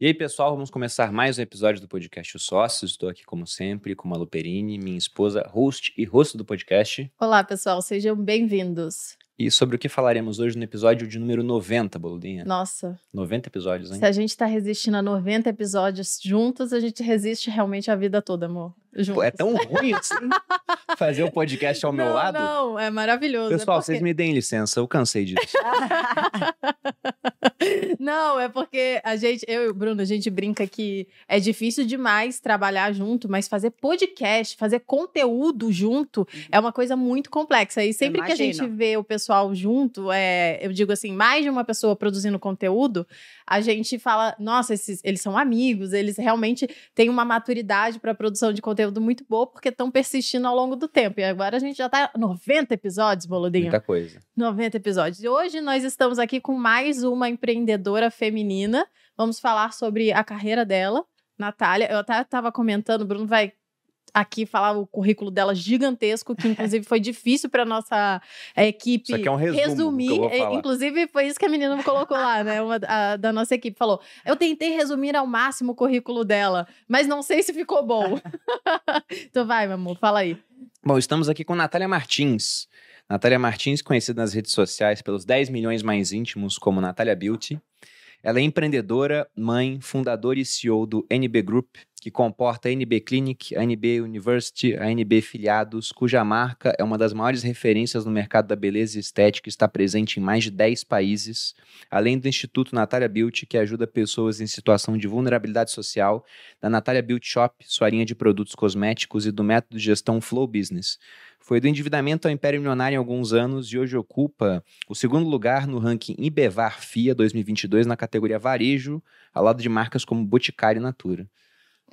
E aí, pessoal, vamos começar mais um episódio do podcast Os Sócios. Estou aqui, como sempre, com a Luperini, minha esposa, host e host do podcast. Olá, pessoal, sejam bem-vindos. E sobre o que falaremos hoje no episódio de número 90, Boludinha. Nossa. 90 episódios, hein? Se a gente tá resistindo a 90 episódios juntos, a gente resiste realmente a vida toda, amor. Pô, é tão ruim assim fazer o um podcast ao não, meu lado? Não, é maravilhoso. Pessoal, é porque... vocês me deem licença, eu cansei disso. não, é porque a gente, eu e o Bruno, a gente brinca que é difícil demais trabalhar junto, mas fazer podcast, fazer conteúdo junto uhum. é uma coisa muito complexa. E sempre que a gente vê o pessoal junto, é, eu digo assim, mais de uma pessoa produzindo conteúdo, a gente fala, nossa, esses, eles são amigos, eles realmente têm uma maturidade para produção de conteúdo muito boa, porque estão persistindo ao longo do tempo. E agora a gente já está 90 episódios, Boludinho. Muita coisa. 90 episódios. E hoje nós estamos aqui com mais uma empreendedora feminina. Vamos falar sobre a carreira dela, Natália. Eu até estava comentando, o Bruno vai aqui falar o currículo dela gigantesco, que inclusive foi difícil para nossa é, equipe isso aqui é um resumo resumir. É, inclusive, foi isso que a menina colocou lá, né? Uma a, da nossa equipe falou: eu tentei resumir ao máximo o currículo dela, mas não sei se ficou bom. então vai, meu amor, fala aí. Bom, estamos aqui com Natália Martins. Natália Martins, conhecida nas redes sociais pelos 10 milhões mais íntimos como Natália Beauty. Ela é empreendedora, mãe, fundadora e CEO do NB Group, que comporta a NB Clinic, a NB University, a NB Filiados, cuja marca é uma das maiores referências no mercado da beleza e estética e está presente em mais de 10 países, além do Instituto Natália Beauty, que ajuda pessoas em situação de vulnerabilidade social, da Natália Beauty Shop, sua linha de produtos cosméticos e do método de gestão Flow Business. Foi do endividamento ao Império Milionário em alguns anos e hoje ocupa o segundo lugar no ranking Ibevar FIA 2022 na categoria Varejo, ao lado de marcas como Boticário e Natura.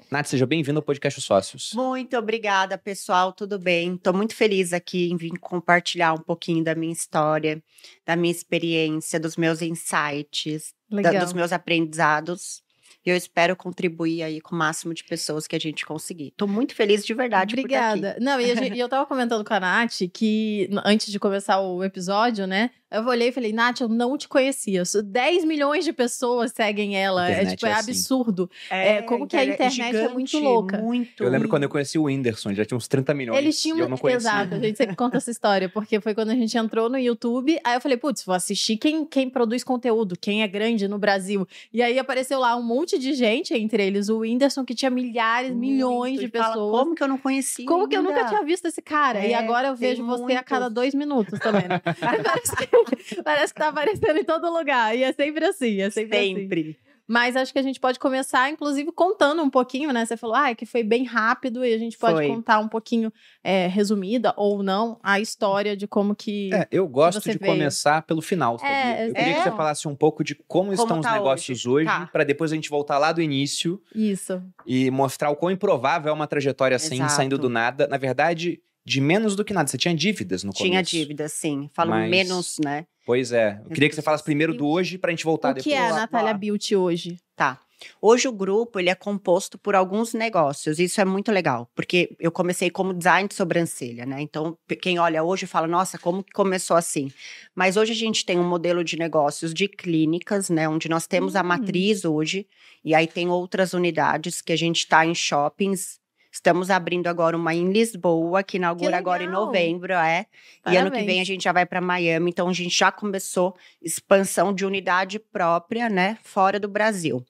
Nath, seja bem-vindo ao podcast Sócios. Muito obrigada, pessoal. Tudo bem? Estou muito feliz aqui em vir compartilhar um pouquinho da minha história, da minha experiência, dos meus insights, da, dos meus aprendizados. E eu espero contribuir aí com o máximo de pessoas que a gente conseguir. Tô muito feliz de verdade Obrigada. Não, e, gente, e, eu tava comentando com a Nath que antes de começar o episódio, né? Eu olhei e falei, Nath, eu não te conhecia. 10 milhões de pessoas seguem ela. É, tipo, é, é assim. absurdo. É, é, como que a internet é, gigante, é muito louca. Muito. Eu lembro quando eu conheci o Whindersson, já tinha uns 30 milhões. Eles tinham. eu não conhecia. Exato, a gente sempre conta essa história, porque foi quando a gente entrou no YouTube. Aí eu falei, putz, vou assistir quem, quem produz conteúdo, quem é grande no Brasil. E aí apareceu lá um monte de gente, entre eles o Whindersson, que tinha milhares, muito, milhões de pessoas. Fala, como que eu não conhecia? Como ainda? que eu nunca tinha visto esse cara? e agora eu vejo você a cada dois minutos também, né? parece que, parece que tá aparecendo em todo lugar. E é sempre assim, é sempre, assim. sempre. assim. Mas acho que a gente pode começar, inclusive, contando um pouquinho, né? Você falou, ah, que foi bem rápido e a gente pode foi. contar um pouquinho, é, resumida ou não, a história de como que. É, eu gosto de veio. começar pelo final? É, eu queria é. que você falasse um pouco de como, como estão tá os negócios hoje, hoje tá. para depois a gente voltar lá do início. Isso. E mostrar o quão improvável é uma trajetória assim, Exato. saindo do nada. Na verdade, de menos do que nada. Você tinha dívidas no tinha começo. Tinha dívidas, sim. Falo Mas... menos, né? Pois é. Eu queria que você falasse primeiro do hoje pra gente voltar o depois. O que é a Natália Beauty hoje? Tá. Hoje o grupo ele é composto por alguns negócios. Isso é muito legal, porque eu comecei como design de sobrancelha, né? Então, quem olha hoje fala, nossa, como que começou assim? Mas hoje a gente tem um modelo de negócios de clínicas, né? Onde nós temos a hum. matriz hoje, e aí tem outras unidades que a gente está em shoppings Estamos abrindo agora uma em Lisboa, que inaugura que agora em novembro, é. Parabéns. E ano que vem a gente já vai para Miami. Então a gente já começou expansão de unidade própria, né, fora do Brasil.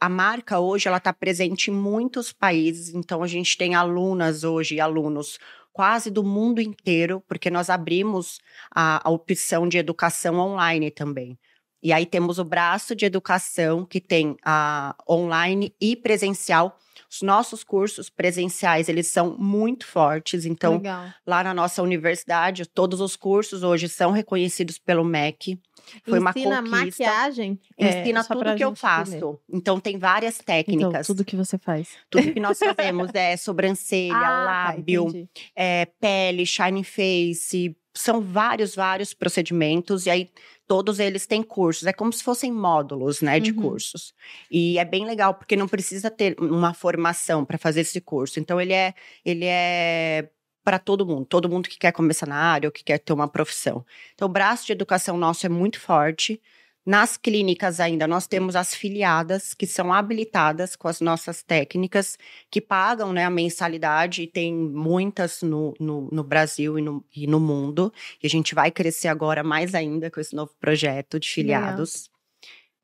A marca hoje ela está presente em muitos países, então a gente tem alunas hoje, alunos quase do mundo inteiro, porque nós abrimos a, a opção de educação online também. E aí temos o braço de educação que tem a online e presencial os nossos cursos presenciais, eles são muito fortes. Então, Legal. lá na nossa universidade, todos os cursos hoje são reconhecidos pelo MEC. Foi Ensina uma conquista. maquiagem? Ensina é, tudo que eu faço. Entender. Então, tem várias então, técnicas. Então, tudo que você faz. Tudo que nós fazemos é sobrancelha, ah, tá, lábio, é, pele, shine face. São vários, vários procedimentos. E aí, todos eles têm cursos. É como se fossem módulos, né, de uhum. cursos. E é bem legal porque não precisa ter uma formação para fazer esse curso. Então ele é ele é para todo mundo, todo mundo que quer começar na área ou que quer ter uma profissão. Então o braço de educação nosso é muito forte. Nas clínicas ainda, nós temos as filiadas que são habilitadas com as nossas técnicas, que pagam né, a mensalidade, e tem muitas no, no, no Brasil e no, e no, mundo. E a gente vai crescer agora mais ainda com esse novo projeto de filiados.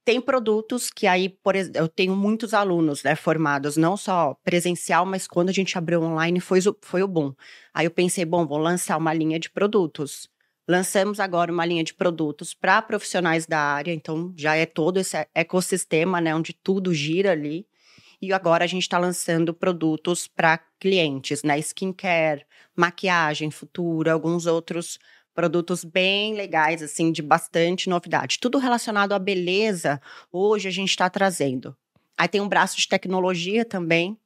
Tem produtos que aí, por exemplo, eu tenho muitos alunos né, formados, não só presencial, mas quando a gente abriu online foi, foi o boom. Aí eu pensei, bom, vou lançar uma linha de produtos Lançamos agora uma linha de produtos para profissionais da área, então já é todo esse ecossistema, né, onde tudo gira ali. E agora a gente está lançando produtos para clientes, né, skincare, maquiagem futura, alguns outros produtos bem legais, assim, de bastante novidade. Tudo relacionado à beleza, hoje a gente está trazendo. Aí tem um braço de tecnologia também,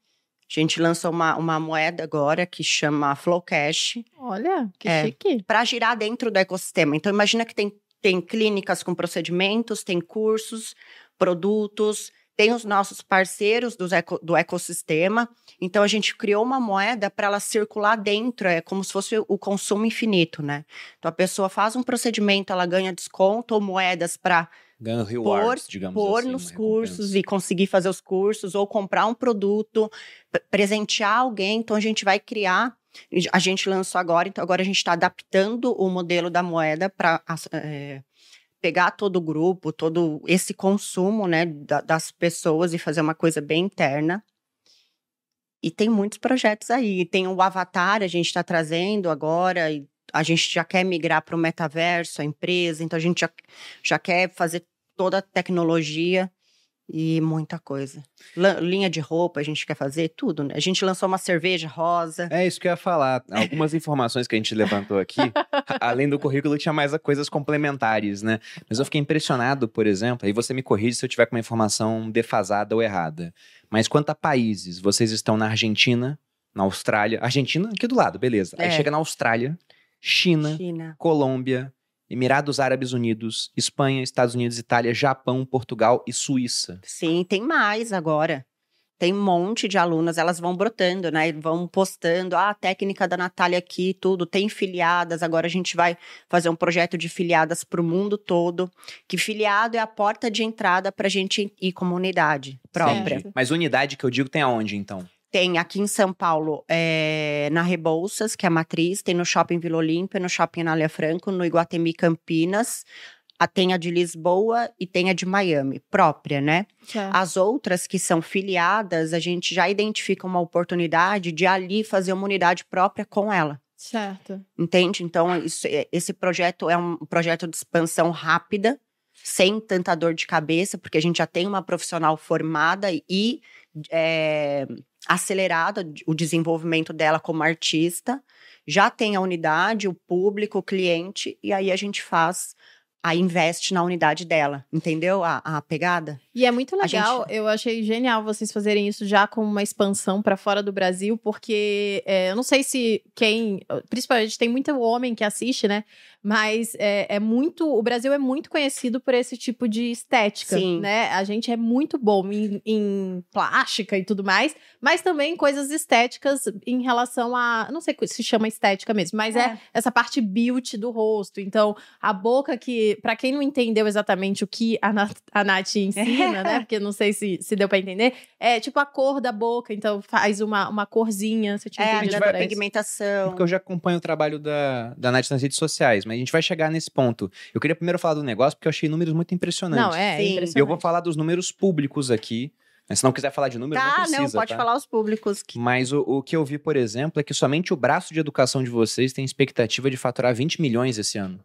a gente lançou uma, uma moeda agora que chama Flowcash. Olha, que é, chique. Para girar dentro do ecossistema. Então, imagina que tem, tem clínicas com procedimentos, tem cursos, produtos, tem os nossos parceiros do, eco, do ecossistema. Então, a gente criou uma moeda para ela circular dentro, é como se fosse o consumo infinito, né? Então, a pessoa faz um procedimento, ela ganha desconto ou moedas para ganha rewards, pôr, digamos pôr assim. nos cursos e conseguir fazer os cursos ou comprar um produto, presentear alguém. Então a gente vai criar. A gente lançou agora, então agora a gente está adaptando o modelo da moeda para é, pegar todo o grupo, todo esse consumo né, da, das pessoas e fazer uma coisa bem interna. E tem muitos projetos aí. Tem o Avatar, a gente está trazendo agora, a gente já quer migrar para o metaverso, a empresa, então a gente já, já quer fazer toda a tecnologia e muita coisa. L linha de roupa, a gente quer fazer tudo, né? A gente lançou uma cerveja rosa. É isso que eu ia falar. Algumas informações que a gente levantou aqui, além do currículo, tinha mais coisas complementares, né? Mas eu fiquei impressionado, por exemplo, aí você me corrige se eu tiver com uma informação defasada ou errada. Mas quanto a países, vocês estão na Argentina, na Austrália. Argentina aqui do lado, beleza. É. Aí chega na Austrália, China, China. Colômbia, Emirados Árabes Unidos, Espanha, Estados Unidos, Itália, Japão, Portugal e Suíça. Sim, tem mais agora. Tem um monte de alunas, elas vão brotando, né? Vão postando, ah, a técnica da Natália aqui, tudo. Tem filiadas, agora a gente vai fazer um projeto de filiadas para o mundo todo. Que filiado é a porta de entrada para a gente ir comunidade própria. Sim. Mas unidade que eu digo tem aonde, então? Tem aqui em São Paulo, é, na Rebouças, que é a matriz, tem no Shopping Vila Olímpia, no Shopping Anália Franco, no Iguatemi Campinas. A, tem a de Lisboa e tem a de Miami, própria, né? As outras que são filiadas, a gente já identifica uma oportunidade de ali fazer uma unidade própria com ela. Certo. Entende? Então, isso, é, esse projeto é um projeto de expansão rápida, sem tanta dor de cabeça, porque a gente já tem uma profissional formada e é, acelerado o desenvolvimento dela como artista, já tem a unidade, o público, o cliente, e aí a gente faz a investe na unidade dela, entendeu a, a pegada? E é muito legal, gente... eu achei genial vocês fazerem isso já com uma expansão para fora do Brasil, porque é, eu não sei se quem, principalmente tem muito homem que assiste, né? Mas é, é, muito, o Brasil é muito conhecido por esse tipo de estética, Sim. né? A gente é muito bom em, em plástica e tudo mais, mas também coisas estéticas em relação a, não sei se chama estética mesmo, mas é, é essa parte beauty do rosto. Então, a boca que, para quem não entendeu exatamente o que a, Nat, a Nath ensina, né? Porque não sei se, se deu para entender, é tipo a cor da boca, então faz uma, uma corzinha, se eu tinha é, entendido. A pigmentação. Porque eu já acompanho o trabalho da, da Nath nas redes sociais, mas a gente vai chegar nesse ponto. Eu queria primeiro falar do negócio, porque eu achei números muito impressionantes. Não, é, impressionante. Eu vou falar dos números públicos aqui. Mas se não quiser falar de números, tá, não precisa, não, pode tá? falar os públicos. Que... Mas o, o, que eu vi, por exemplo, é que somente o braço de educação de vocês tem expectativa de faturar 20 milhões esse ano.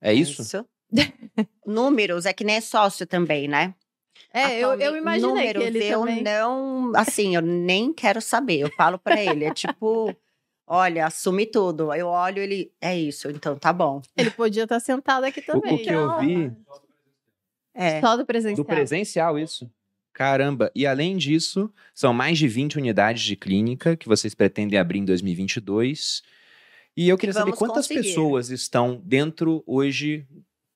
É isso? Isso. números, é que nem é sócio também, né? É, eu, eu imaginei números, que ele eu também... não, assim, eu nem quero saber. Eu falo para ele, é tipo, Olha, assume tudo. Eu olho ele, é isso, então tá bom. Ele podia estar sentado aqui também. O, o que eu vi. É. Só do presencial. Do presencial, isso. Caramba, e além disso, são mais de 20 unidades de clínica que vocês pretendem abrir em 2022. E eu queria Vamos saber quantas conseguir. pessoas estão dentro hoje,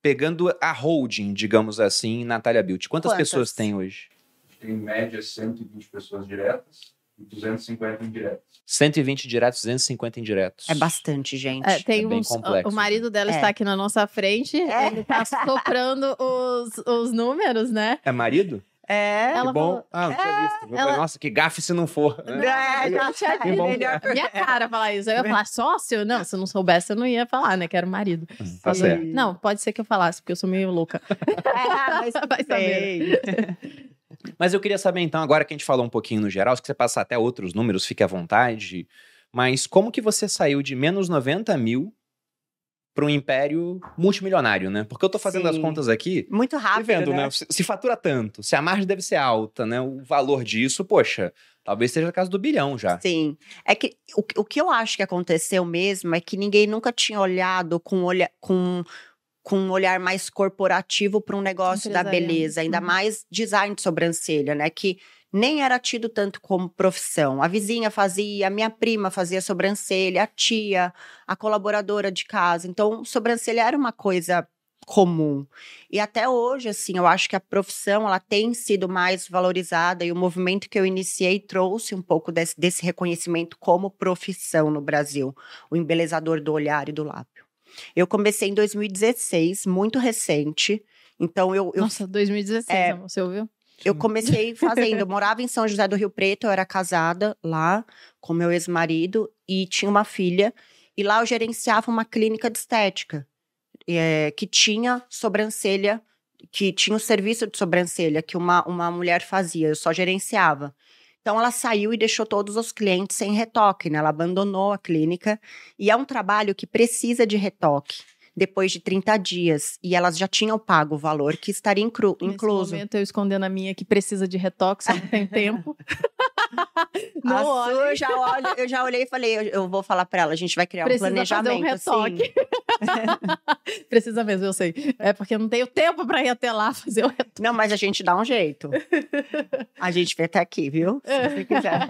pegando a holding, digamos assim, Natália Beauty. Quantas, quantas? pessoas tem hoje? Tem em média 120 pessoas diretas 250 indiretos. 120 diretos, 250 indiretos. É bastante, gente. É, tem É bem uns, complexo, o marido dela É. está aqui na nossa frente, É. ele tá soprando os, os números, né? É marido? É. Ela que bom. falou- ah, não tinha visto. Falei, ela- Nossa, que gafe se não for. né? É, já- que bom. melhor- Minha cara falar isso. Eu ia falar sócio? Não, se eu não soubesse, eu não ia falar, né? Que era o marido. Tá Falei, certo. Não, pode ser que eu falasse, porque eu sou meio louca. É, mas Vai saber. Mas eu queria saber, então, agora que a gente falou um pouquinho no geral, se você passar até outros números, fique à vontade. Mas como que você saiu de menos 90 mil para um império multimilionário, né? Porque eu tô fazendo as Sim. contas aqui Muito e rápido, vendo, né? né? Se, se fatura tanto, se a margem deve ser alta, né? O valor disso, poxa, talvez seja a casa do bilhão já. Sim. É que o, o que eu acho que aconteceu mesmo é que ninguém nunca tinha olhado com, olha, com, com um olhar mais corporativo para um negócio da beleza, ainda Uhum. mais design de sobrancelha, né? Que nem era tido tanto como profissão. A vizinha fazia, a minha prima fazia sobrancelha, a tia, a colaboradora de casa. Então, sobrancelha era uma coisa comum. E até hoje, assim, eu acho que a profissão ela tem sido mais valorizada e o movimento que eu iniciei trouxe um pouco desse, desse reconhecimento como profissão no Brasil, o embelezador do olhar e do lábio. Eu comecei em 2016, muito recente. Então eu, eu Nossa, 2016, É. amor, você ouviu? eu comecei fazendo, eu morava em São José do Rio Preto, eu era casada lá com meu ex-marido e tinha uma filha. E lá eu gerenciava uma clínica de estética eh, que tinha sobrancelha, que tinha o serviço de sobrancelha que uma, uma mulher fazia, eu só gerenciava. Então ela saiu e deixou todos os clientes sem retoque, né? Ela abandonou a clínica e é um trabalho que precisa de retoque depois de 30 dias e elas já tinham pago o valor que estaria inclu- incluso. Nesse momento, eu escondendo a minha que precisa de retoque, só não tem tempo. não a olhe. sua, eu já, olho, eu já olhei e falei, eu, eu vou falar pra ela, a gente vai criar Precisa um planejamento. fazer um assim. retoque. Precisa mesmo, eu sei. É porque eu não tenho tempo pra ir até lá fazer o retoque. Não, mas a gente dá um jeito. A gente vem até aqui, viu? Se você quiser.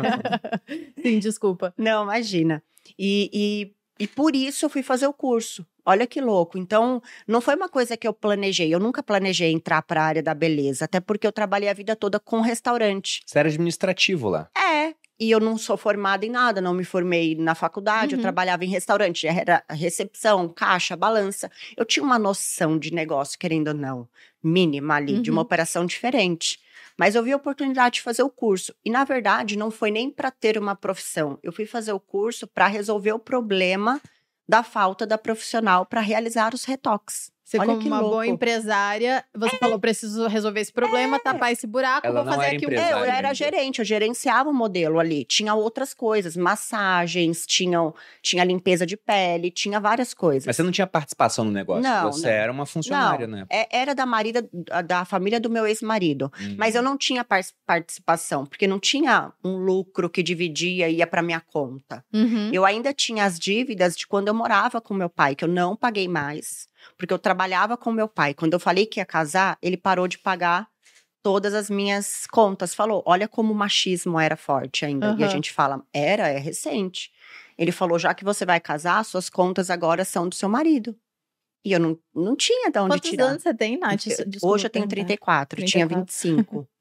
Sim, desculpa. Não, imagina. E, e, e por isso eu fui fazer o curso. Olha que louco. Então, não foi uma coisa que eu planejei. Eu nunca planejei entrar para a área da beleza, até porque eu trabalhei a vida toda com restaurante. Você era administrativo lá. É. E eu não sou formada em nada, não me formei na faculdade, Uhum. eu trabalhava em restaurante, era recepção, caixa, balança. Eu tinha uma noção de negócio, querendo ou não, mínima ali, de uma Uhum. operação diferente. Mas eu vi a oportunidade de fazer o curso. E, na verdade, não foi nem para ter uma profissão. Eu fui fazer o curso para resolver o problema da falta da profissional para realizar os retoques. Você, Olha como que uma boa louco. empresária, você falou: preciso resolver esse problema, tapar esse buraco, Ela vou fazer era aqui. É, eu era ainda. gerente, eu gerenciava o modelo ali. Tinha outras coisas, massagens, tinham, tinha limpeza de pele, tinha várias coisas. Mas você não tinha participação no negócio. Não, você não. era uma funcionária, Não, né? É, era da marida, da família do meu ex-marido. Hum. Mas eu não tinha par- participação, porque não tinha um lucro que dividia e ia para minha conta. Uhum. Eu ainda tinha as dívidas de quando eu morava com meu pai, que eu não paguei mais, porque eu trabalhava com meu pai. Quando eu falei que ia casar, ele parou de pagar todas as minhas contas. Falou: olha como o machismo era forte ainda. E a gente fala: era, é recente. Ele falou: já que você vai casar, suas contas agora são do seu marido. E eu não, não tinha de onde Quantos tirar. anos você tem, Nath? Desculpa Hoje eu tenho perguntar. 34, tinha 34. 25.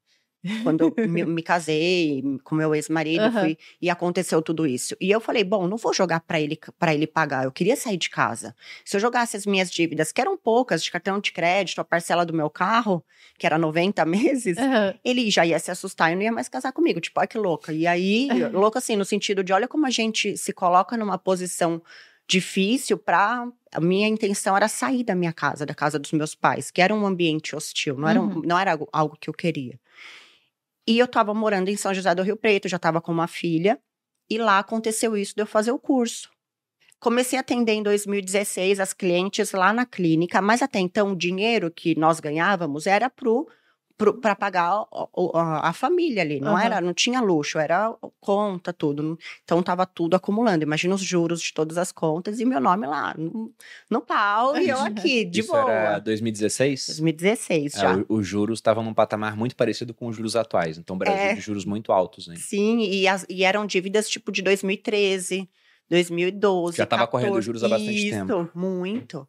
Quando me, me casei com meu ex-marido Aham. fui- e aconteceu tudo isso. E eu falei, bom, não vou jogar para ele para ele pagar. Eu queria sair de casa. Se eu jogasse as minhas dívidas, que eram poucas, de cartão de crédito, a parcela do meu carro, que era 90 meses, Aham. ele já ia se assustar e não ia mais casar comigo. Tipo, olha que louca. E aí, louca assim, no sentido de olha como a gente se coloca numa posição difícil para a minha intenção era sair da minha casa, da casa dos meus pais, que era um ambiente hostil, não era, um- Uhum. não era algo, algo que eu queria. E eu tava morando em São José do Rio Preto, já tava com uma filha, e lá aconteceu isso de eu fazer o curso. Comecei a atender em 2016 as clientes lá na clínica, mas até então o dinheiro que nós ganhávamos era pro para pagar o- a, a família ali, não Aham. era, não tinha luxo, era conta tudo. Então tava tudo acumulando. Imagina os juros de todas as contas e meu nome lá no, no pau e eu aqui de Isso boa. era 2016? 2016 É, já. o- os juros estavam num patamar muito parecido com os juros atuais. Então, o Brasil É. de juros muito altos, hein? Sim, e, as- e eram dívidas tipo de 2013, 2012. Já estava correndo juros há bastante Isso, tempo. muito.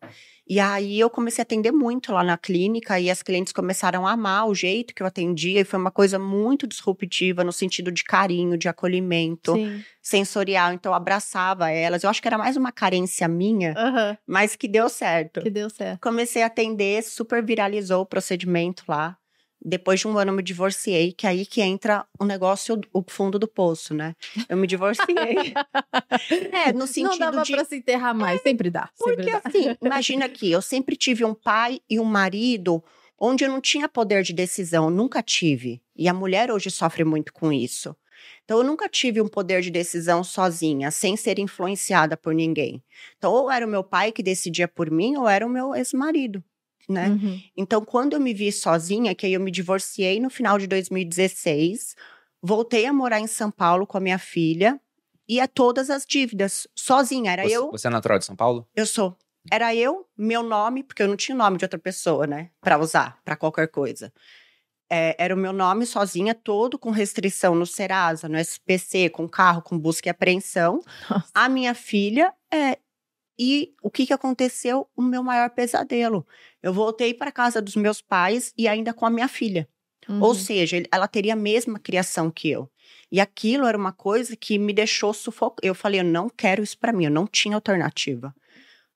E aí eu comecei a atender muito lá na clínica e as clientes começaram a amar o jeito que eu atendia e foi uma coisa muito disruptiva no sentido de carinho, de acolhimento Sim. sensorial. Então eu abraçava elas. Eu acho que era mais uma carência minha, Aham. mas que deu certo. Que deu certo. Comecei a atender, super viralizou o procedimento lá. Depois de um ano eu me divorciei, que é aí que entra o negócio, o fundo do poço, né? Eu me divorciei. é, no sentido Não dava de pra se enterrar mais. Sempre dá. Sempre porque dá. assim, imagina aqui, eu sempre tive um pai e um marido onde eu não tinha poder de decisão, nunca tive. E a mulher hoje sofre muito com isso. Então eu nunca tive um poder de decisão sozinha, sem ser influenciada por ninguém. Então ou era o meu pai que decidia por mim, ou era o meu ex-marido, né? Uhum. Então, quando eu me vi sozinha, que aí eu me divorciei no final de 2016, voltei a morar em São Paulo com a minha filha e a todas as dívidas, sozinha. Era Você, eu, você é natural de São Paulo? eu sou. Era eu, meu nome, porque eu não tinha o nome de outra pessoa, né? Pra usar, pra qualquer coisa. É, era o meu nome sozinha, todo com restrição no Serasa, no SPC, com carro, com busca e apreensão. Nossa. A minha filha, é, e o que, que aconteceu? O meu maior pesadelo. Eu voltei para casa dos meus pais e ainda com a minha filha. Ou Uhum. seja, ele- ela teria a mesma criação que eu. E aquilo era uma coisa que me deixou sufocar. Eu falei, eu não quero isso para mim, eu não tinha alternativa.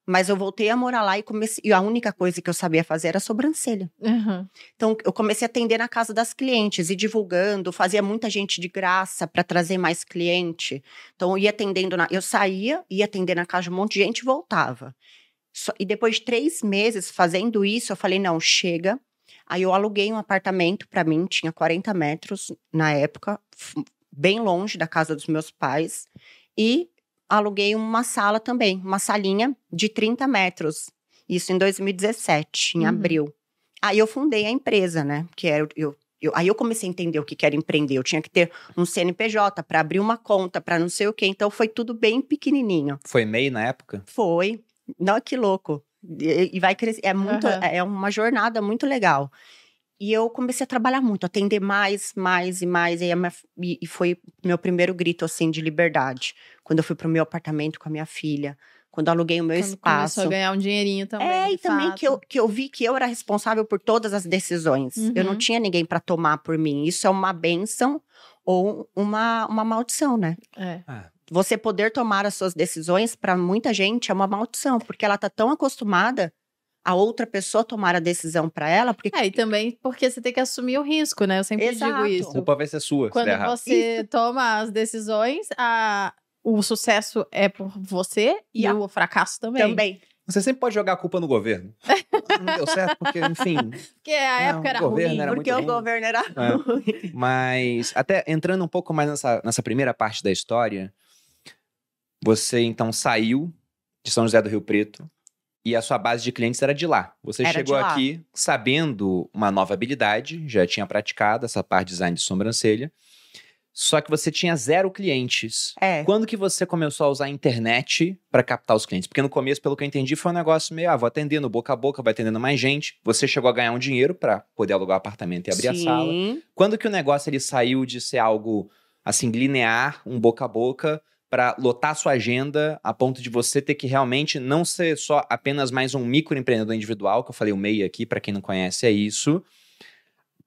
Mas eu voltei a morar lá e comecei. E a única coisa que eu sabia fazer era sobrancelha. Uhum. Então, eu comecei a atender na casa das clientes e divulgando, fazia muita gente de graça para trazer mais cliente. Então, eu ia atendendo, na, eu saía, ia atender na casa de um monte de gente e voltava. Só- e depois de três meses fazendo isso, eu falei: não, chega. Aí eu aluguei um apartamento para mim, tinha 40 metros na época, bem longe da casa dos meus pais. E aluguei uma sala também, uma salinha de 30 metros. Isso em 2017, em Uhum. abril. Aí eu fundei a empresa, né? Que era eu, eu- aí eu comecei a entender o que era empreender. Eu tinha que ter um CNPJ para abrir uma conta, para não sei o quê. Então foi tudo bem pequenininho. Foi MEI na época? Foi. Não, que louco. E, e vai crescer. É muito, Aham. é uma jornada muito legal. E eu comecei a trabalhar muito, atender mais, mais e mais. E, a minha- e- e foi meu primeiro grito, assim, de liberdade. Quando eu fui pro meu apartamento com a minha filha. Quando aluguei o meu Quando espaço. começou a ganhar um dinheirinho também. É, e também fato. que eu, que eu vi que eu era responsável por todas as decisões. Eu não Uhum. tinha ninguém para tomar por mim. Isso é uma benção ou uma, uma maldição, né? É. Você poder tomar as suas decisões, para muita gente, é uma maldição, porque ela tá tão acostumada a outra pessoa tomar a decisão para ela, porque É, e também porque você tem que assumir o risco, né? Eu sempre Exato. digo isso. A culpa vai ser sua, se Quando der errado. você toma as decisões, a... o sucesso é por você e E a- o fracasso também. também. Você sempre pode jogar a culpa no governo. Não deu certo porque, enfim. Porque a Não, época era ruim. era Porque o ruim. governo era É. ruim. Mas, até entrando um pouco mais nessa, nessa primeira parte da história, você então saiu de São José do Rio Preto e a sua base de clientes era de lá. Você Era chegou lá. aqui sabendo uma nova habilidade, já tinha praticado essa parte de design de sobrancelha, só que você tinha zero clientes. É. Quando que você começou a usar a internet para captar os clientes? Porque no começo, pelo que eu entendi, foi um negócio meio, ah, vou atendendo boca a boca, vai atendendo mais gente. Você chegou a ganhar um dinheiro para poder alugar o apartamento e abrir a sala. Sim. Quando que o negócio ele saiu de ser algo assim linear, um boca a boca, para lotar sua agenda a ponto de você ter que realmente não ser só apenas mais um microempreendedor individual, que eu falei o MEI aqui, para quem não conhece, é isso,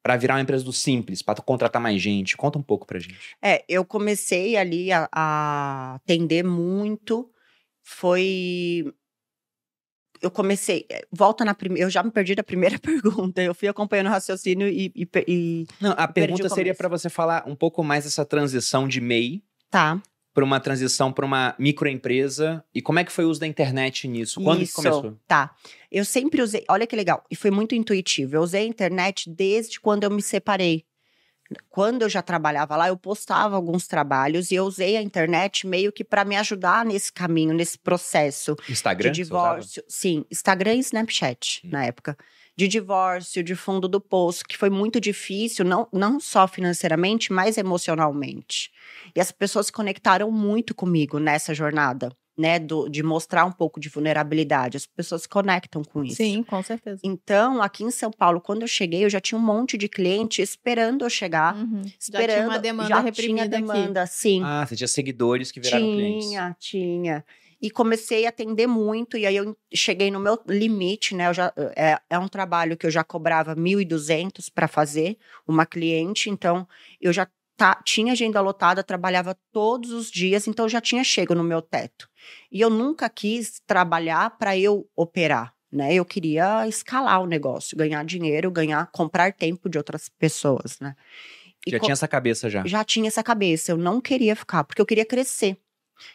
para virar uma empresa do simples, para contratar mais gente. Conta um pouco pra gente. É, eu comecei ali a, a atender muito. Foi. Eu comecei. é, Volta na primeira. Eu já me perdi da primeira pergunta. Eu fui acompanhando o raciocínio e. e, e- Não, a pergunta seria para você falar um pouco mais dessa transição de MEI tá. Para uma transição para uma microempresa e como é que foi o uso da internet nisso? Quando que Isso, começou? Tá. Eu sempre usei. Olha que legal. E foi muito intuitivo. Eu usei a internet desde quando eu me separei. Quando eu já trabalhava lá, eu postava alguns trabalhos e eu usei a internet meio que para me ajudar nesse caminho, nesse processo. Instagram? de divórcio. Sim, Instagram e Snapchat Hum. na época. De divórcio, de fundo do poço, que foi muito difícil, não, não só financeiramente, mas emocionalmente. E as pessoas se conectaram muito comigo nessa jornada. Né, do, de mostrar um pouco de vulnerabilidade. As pessoas se conectam com isso. Sim, com certeza. Então, aqui em São Paulo, quando eu cheguei, eu já tinha um monte de cliente esperando eu chegar. Uhum. Esperando, já tinha uma demanda já reprimida tinha demanda, sim. Ah, você tinha seguidores que viraram clientes. Tinha, tinha. E comecei a atender muito, e aí eu cheguei no meu limite, né? Eu já, é, é um trabalho que eu já cobrava 1.200 para fazer, uma cliente, então eu já tá, tinha agenda lotada, trabalhava todos os dias, então já tinha chego no meu teto. E eu nunca quis trabalhar para eu operar, né? Eu queria escalar o negócio, ganhar dinheiro, ganhar, comprar tempo de outras pessoas, né? E Já tinha essa cabeça já. já tinha essa cabeça, eu não queria ficar, porque eu queria crescer.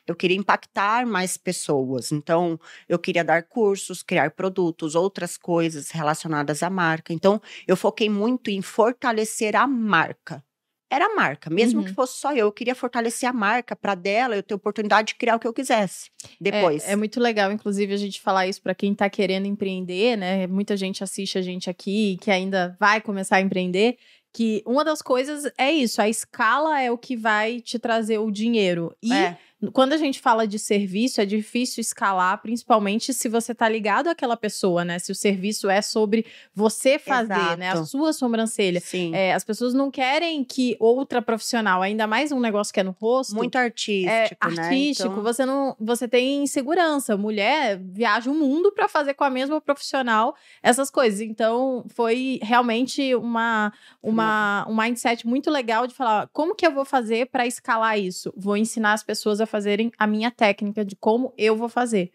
Eu queria impactar mais pessoas. Então, eu queria dar cursos, criar produtos, outras coisas relacionadas à marca. Então, eu foquei muito em fortalecer a marca. Era a marca, mesmo Uhum. que fosse só eu. Eu queria fortalecer a marca para dela eu ter oportunidade de criar o que eu quisesse. Depois. É, é muito legal, inclusive, a gente falar isso para quem tá querendo empreender, né? Muita gente assiste a gente aqui que ainda vai começar a empreender. Que uma das coisas é isso, a escala é o que vai te trazer o dinheiro. E É. quando a gente fala de serviço, é difícil escalar, principalmente se você tá ligado àquela pessoa, né? Se o serviço é sobre você fazer, né? A Exato. sua sobrancelha. Sim. É, as pessoas não querem que outra profissional, ainda mais um negócio que é no rosto, Muito é artístico, né? artístico, Então, você não, você tem insegurança. Mulher viaja o mundo para fazer com a mesma profissional essas coisas. Então, foi realmente uma, uma um mindset muito legal de falar, como que eu vou fazer para escalar isso? Vou ensinar as pessoas a fazerem a minha técnica de como eu vou fazer.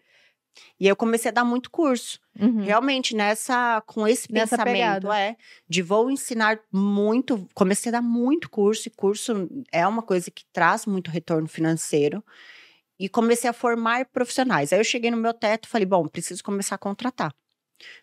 E eu comecei a dar muito curso. Uhum. Realmente, nessa, com esse Nessa pensamento, pegada. é, de vou ensinar muito, comecei a dar muito curso, e curso é uma coisa que traz muito retorno financeiro, e comecei a formar profissionais. Aí eu cheguei no meu teto e falei, bom, preciso começar a contratar.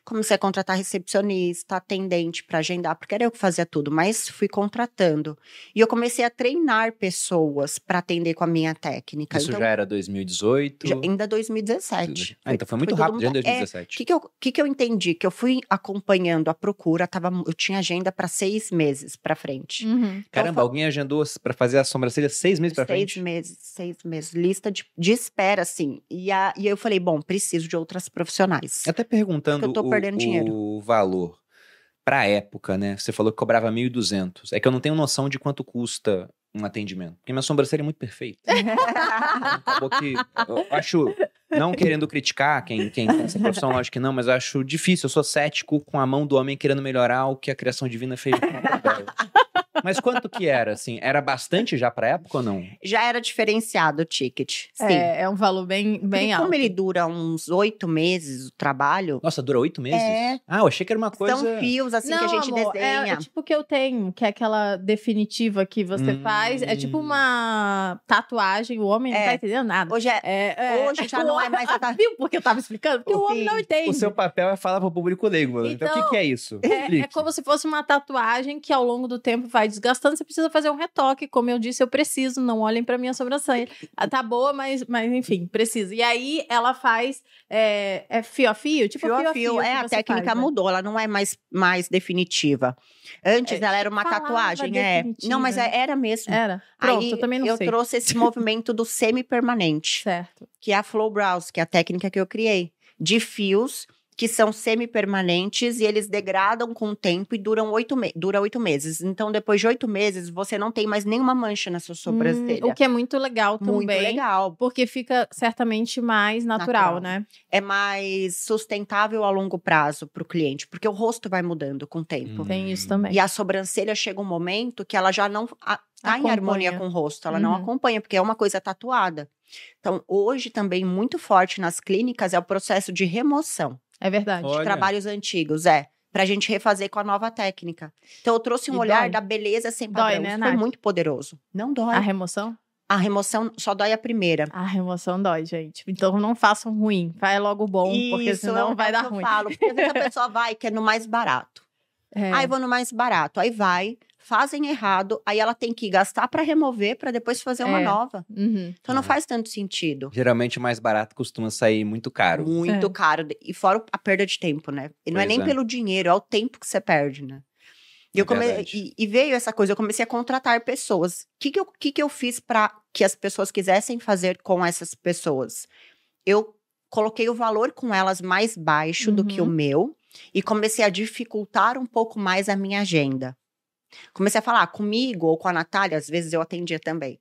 Comecei a contratar recepcionista, atendente para agendar, porque era eu que fazia tudo, mas fui contratando. E eu comecei a treinar pessoas para atender com a minha técnica. Isso Então, já era 2018? já- ainda 2017. Ah, então foi muito tudo rápido, já em muito- é, 2017. o que, que, eu, que, que eu entendi? Que eu fui acompanhando a procura, tava, eu tinha agenda para seis meses para frente. Uhum. Caramba, foi- alguém agendou pra fazer a sobrancelha seis meses seis frente? meses, seis meses, lista de, de espera, assim. E, a, e eu falei, bom, preciso de outras profissionais. Até perguntando eu tô o, perdendo dinheiro. o valor pra época, né? Você falou que cobrava 1.200. É que eu não tenho noção de quanto custa um atendimento. Porque minha sobrancelha é muito perfeita. Acabou que eu acho, não querendo criticar quem, quem tem essa profissão, lógico que não, mas eu acho difícil. Eu sou cético com a mão do homem querendo melhorar o que a criação divina fez. com a. Mas quanto que era, assim? Era bastante já pra época ou não? Já era diferenciado o ticket. Sim. É, é um valor bem, Porque bem alto. como ele dura uns oito meses, o trabalho, Nossa, dura oito meses? É. Ah, eu achei que era uma coisa... são fios assim que a gente amor, desenha. É, é tipo o que eu tenho, que é aquela definitiva que você Hum. faz. É tipo uma tatuagem, o homem não É. tá entendendo nada. Hoje é, É, é, Hoje já não é mais a- Viu porque eu tava explicando? Porque o, Sim. homem não entende. O seu papel é falar pro público leigo, mano. Então, o que, Então, que é isso? É, é como se fosse uma tatuagem que ao longo do tempo vai desgastando. Você precisa fazer um retoque. Como eu disse, eu preciso. Não olhem pra minha sobrancelha. Ah, Tá boa, mas, mas enfim, precisa. E aí ela faz. É, é fio a fio? Tipo fio a fio, é, a técnica faz, né? mudou, ela não é mais, mais definitiva. Antes É, ela era uma tatuagem, é. Não, mas definitiva. é- era mesmo. Era. Pronto, Aí eu também não sei. trouxe esse movimento do semi-permanente, Certo. que é a Flow Brows, que é a técnica que eu criei, de fios que são semi-permanentes e eles degradam com o tempo e duram oito, me dura oito meses. Então, depois de oito meses, você não tem mais nenhuma mancha na sua sobrancelha. Hum, o que é muito legal também. Muito legal. Porque fica certamente mais natural, Natural. né? É mais sustentável a longo prazo para o cliente, porque o rosto vai mudando com o tempo. Hum. Tem isso também. E a sobrancelha chega um momento que ela já não está em Acompanha. harmonia com o rosto, ela não Uhum. acompanha, porque é uma coisa tatuada. Então, hoje também muito forte nas clínicas é o processo de remoção É verdade. Olha. de trabalhos antigos, é. Pra gente refazer com a nova técnica. Então, eu trouxe um E olhar dói? da beleza sem Dói, padrão. né, Isso foi Nath? muito poderoso. Não dói. A A, remoção? remoção só dói a primeira. A remoção dói, gente. Então não façam ruim. Vai logo bom, porque Isso, senão é vai dar que ruim. Eu falo, porque a pessoa vai e quer no mais barato. É. Aí vou no mais barato. Aí vai, fazem errado, aí ela tem que gastar pra remover pra depois fazer uma É. nova. Uhum. Então não É. faz tanto sentido. Geralmente o mais barato costuma sair muito caro. Muito É. caro. E fora a perda de tempo, né? E não é Pois nem é. pelo dinheiro, é o tempo que você perde, né? E, É eu come... e, e veio essa coisa, eu comecei a contratar pessoas. O que, que, eu, que, que eu fiz para que as pessoas quisessem fazer com essas pessoas? eu coloquei o valor com elas mais baixo do que o Uhum. meu e comecei a dificultar um pouco mais a minha agenda. Comecei a falar comigo ou com a Natália, às vezes eu atendia também.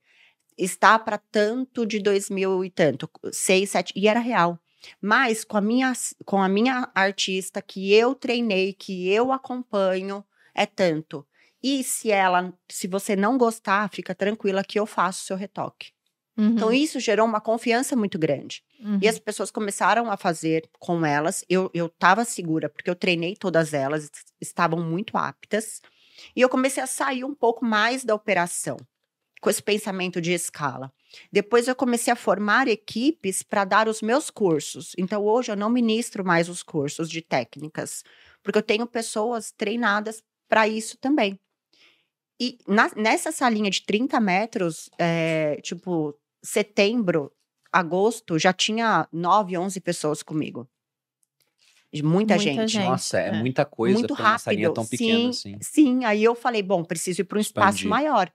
Está para tanto de dois mil e tanto, seis, sete, e era real. Mas com a minha, com a minha artista que eu treinei, que eu acompanho, é tanto. E se ela, se você não gostar, fica tranquila que eu faço o seu retoque. Então isso gerou uma confiança muito grande. Uhum. E as pessoas começaram a fazer com elas. Eu, eu tava segura, porque eu treinei todas elas, es- estavam muito aptas. E eu comecei a sair um pouco mais da operação, com esse pensamento de escala. Depois eu comecei a formar equipes para dar os meus cursos. Então hoje eu não ministro mais os cursos de técnicas, porque eu tenho pessoas treinadas para isso também. E na- nessa salinha de 30 metros, é, tipo, setembro, agosto, já tinha 9, 11 pessoas comigo. De Muita, Muita gente. gente. Nossa, é, é. muita coisa Muito pra uma salinha rápido. tão pequena sim, assim. sim, aí eu falei, bom, preciso ir para um espaço Expandir. maior.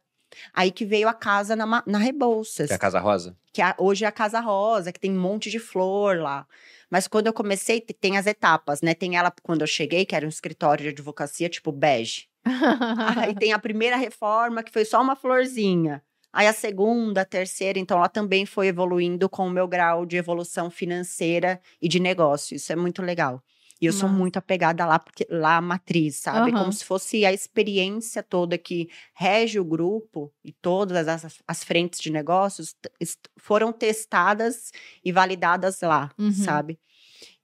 Aí que veio a casa na, Ma- na Rebouças Que é a Casa Rosa? que a- hoje é a Casa Rosa, que tem um monte de flor lá. Mas quando eu comecei, te- tem as etapas, né? Tem ela, quando eu cheguei, que era um escritório de advocacia, tipo bege. Aí tem a primeira reforma, que foi só uma florzinha. Aí a segunda, a terceira, então ela também foi evoluindo com o meu grau de evolução financeira e de negócio. Isso é muito legal. E eu sou Massa. muito apegada lá, porque lá a matriz, sabe? Aham. Como se fosse a experiência toda que rege o grupo e todas as, as frentes de negócios foram testadas e validadas lá, Uhum. sabe?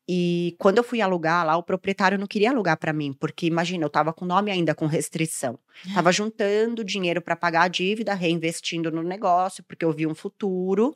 E quando eu fui alugar lá, o proprietário não queria alugar para mim, porque imagina, eu tava com nome ainda com restrição. Tava juntando dinheiro para pagar a dívida, reinvestindo no negócio, porque eu vi um futuro,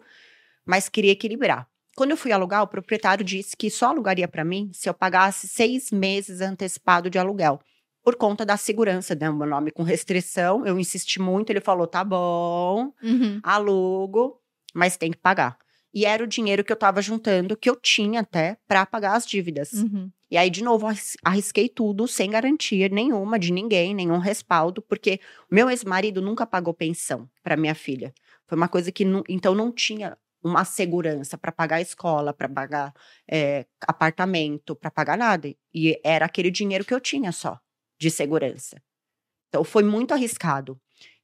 mas queria equilibrar. Quando eu fui alugar, o proprietário disse que só alugaria para mim se eu pagasse seis meses antecipado de aluguel. Por conta da segurança, né? Meu nome com restrição, eu insisti muito, ele falou: tá bom, Uhum. alugo, mas tem que pagar. E era o dinheiro que eu tava juntando, que eu tinha até para pagar as dívidas. Uhum. E aí, de novo, arris- arrisquei tudo sem garantia nenhuma de ninguém, nenhum respaldo, porque o meu ex-marido nunca pagou pensão para minha filha. Foi uma coisa que, não, então, não tinha uma segurança para pagar a escola, para pagar eh, apartamento, para pagar nada. E era aquele dinheiro que eu tinha só de segurança. Então, foi muito arriscado.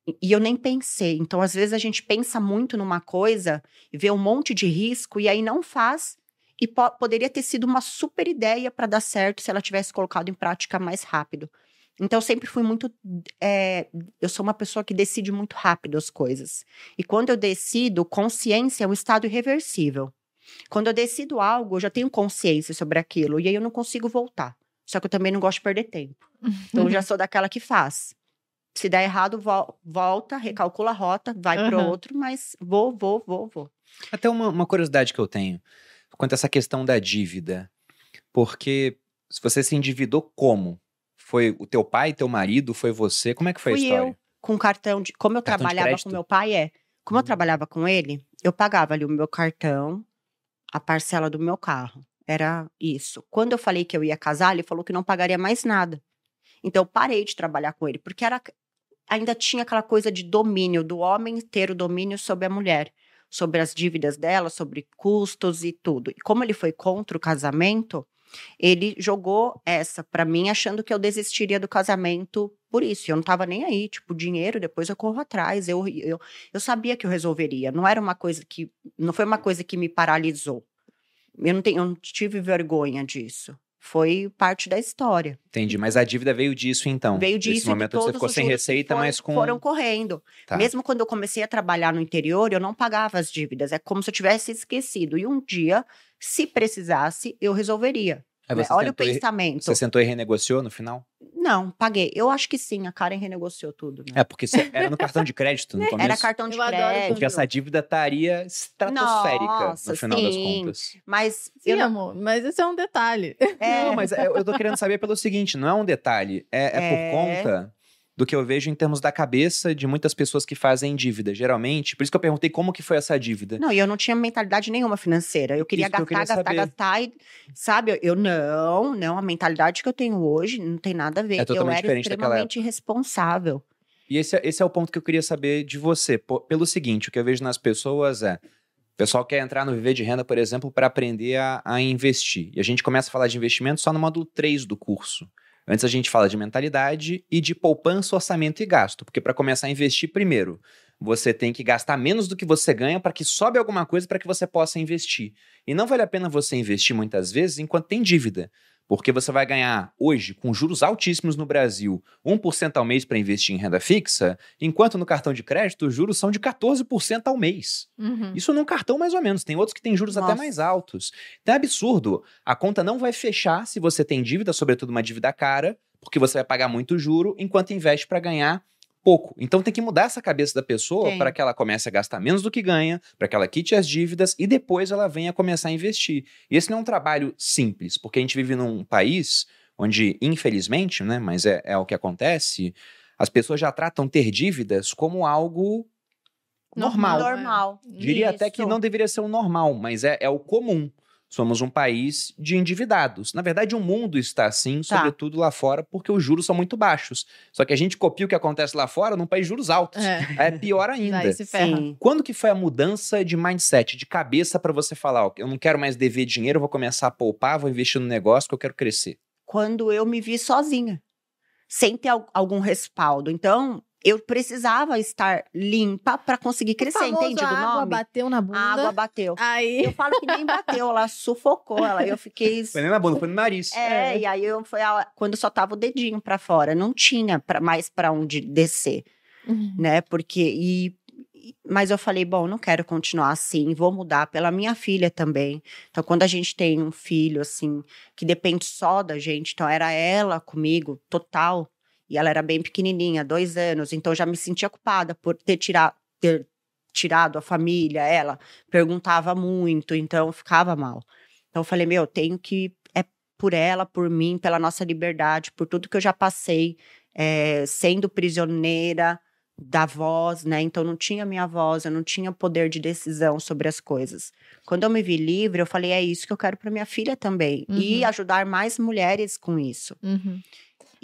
E- eu nem pensei. Então, às vezes, a gente pensa muito numa coisa e vê um monte de risco e aí não faz. E po- poderia ter sido uma super ideia para dar certo se ela tivesse colocado em prática mais rápido. Então, eu sempre fui muito. é, eu sou uma pessoa que decide muito rápido as coisas. E quando eu decido, consciência é um estado irreversível. Quando eu decido algo, eu já tenho consciência sobre aquilo. E aí eu não consigo voltar. Só que eu também não gosto de perder tempo. Então, eu já sou daquela que faz. Se der errado, vol- volta, recalcula a rota, vai para Aham. outro, mas vou, vou, vou, vou. Até uma, uma curiosidade que eu tenho quanto a essa questão da dívida. Porque se você se endividou como? Foi o teu pai, teu marido, foi você? Como é que foi a Fui história? eu, com cartão de. Como eu Cartão trabalhava com meu pai, é. Como eu Hum. trabalhava com ele, eu pagava ali o meu cartão, a parcela do meu carro. Era isso. Quando eu falei que eu ia casar, ele falou que não pagaria mais nada. Então eu parei de trabalhar com ele, porque era ainda tinha aquela coisa de domínio, do homem ter o domínio sobre a mulher, sobre as dívidas dela, sobre custos e tudo. E como ele foi contra o casamento, ele jogou essa pra mim, achando que eu desistiria do casamento por isso. Eu não tava nem aí, tipo, dinheiro, depois eu corro atrás. Eu, eu, eu sabia que eu resolveria. Não era uma coisa que. Não foi uma coisa que me paralisou. Eu não, tenho, eu não tive vergonha disso. Foi parte da história. Entendi, mas a dívida veio disso então. Veio disso e de momento você ficou sem receita, foram- mas com. Foram correndo. Tá. Mesmo quando eu comecei a trabalhar no interior, eu não pagava as dívidas. É como se eu tivesse esquecido. E um dia, se precisasse, eu resolveria. Né? Olha o pensamento. Você sentou e renegociou no final? Não, paguei. Eu acho que sim, a Karen renegociou tudo. Né? É, porque era no cartão de crédito no começo. Era cartão de Eu adoro crédito. Porque essa dívida estaria estratosférica Nossa, no final das sim. contas. Mas Sim, eu não, amor, mas esse é um detalhe. é, Não, mas é- eu tô querendo saber pelo seguinte: não é um detalhe, é, é É. por conta do que eu vejo em termos da cabeça de muitas pessoas que fazem dívida. Geralmente, por isso que eu perguntei como que foi essa dívida. Não, e eu não tinha mentalidade nenhuma financeira. Eu queria Isso que eu gastar, queria gastar, saber. gastar. E, sabe, eu não, não. A mentalidade que eu tenho hoje não tem nada a ver. É totalmente eu era diferente extremamente irresponsável. E esse, é- esse é o ponto que eu queria saber de você. pelo seguinte, o que eu vejo nas pessoas é. O pessoal quer entrar no Viver de Renda, por exemplo, para aprender a, a, investir. E a gente começa a falar de investimento só no módulo 3 do curso. Antes a gente fala de mentalidade e de poupança, orçamento e gasto. Porque para começar a investir, primeiro, você tem que gastar menos do que você ganha para que sobe alguma coisa para que você possa investir. E não vale a pena você investir muitas vezes enquanto tem dívida. Porque você vai ganhar hoje, com juros altíssimos no Brasil, 1% ao mês para investir em renda fixa, enquanto no cartão de crédito os juros são de 14% ao mês. Uhum. Isso num cartão mais ou menos, tem outros que têm juros Nossa. até mais altos. Então é absurdo. A conta não vai fechar se você tem dívida, sobretudo uma dívida cara, porque você vai pagar muito juro, enquanto investe para ganhar pouco. Então tem que mudar essa cabeça da pessoa para que ela comece a gastar menos do que ganha, para que ela quite as dívidas e depois ela venha começar a investir. E esse não é um trabalho simples, porque a gente vive num país onde, infelizmente, né, mas é, é o que acontece, as pessoas já tratam ter dívidas como algo normal. Normal. Diria Isso. até que não deveria ser o normal, mas é, é o comum. Somos um país de endividados. Na verdade, o mundo está assim, tá. sobretudo lá fora, porque os juros são muito baixos. Só que a gente copia o que acontece lá fora num país de juros altos. É, é pior ainda. se ferra. Sim. Quando que foi a mudança de mindset, de cabeça para você falar, ó, eu não quero mais dever dinheiro, eu vou começar a poupar, vou investir no negócio que eu quero crescer? Quando eu me vi sozinha, sem ter algum respaldo. Então, eu precisava estar limpa para conseguir crescer, entende a nome? Água bateu na bunda. A água bateu. Aí... Eu falo que nem bateu, ela sufocou, ela, eu fiquei... Foi nem na bunda, foi no nariz. É, é. e aí eu, foi a, quando só tava o dedinho para fora, não tinha pra, mais para onde descer, uhum. né? Porque, e, mas eu falei, bom, não quero continuar assim, vou mudar pela minha filha também. Então, quando a gente tem um filho, assim, que depende só da gente, então era ela comigo, total, e ela era bem pequenininha, dois anos, então já me sentia culpada por ter, tirado ter tirado a família, ela perguntava muito, então ficava mal. Então eu falei, meu, eu tenho que, é por ela, por mim, pela nossa liberdade, por tudo que eu já passei, é, sendo prisioneira da voz, né? Então não tinha minha voz, eu não tinha poder de decisão sobre as coisas. Quando eu me vi livre, eu falei, é isso que eu quero para minha filha também. Uhum. E ajudar mais mulheres com isso. Uhum.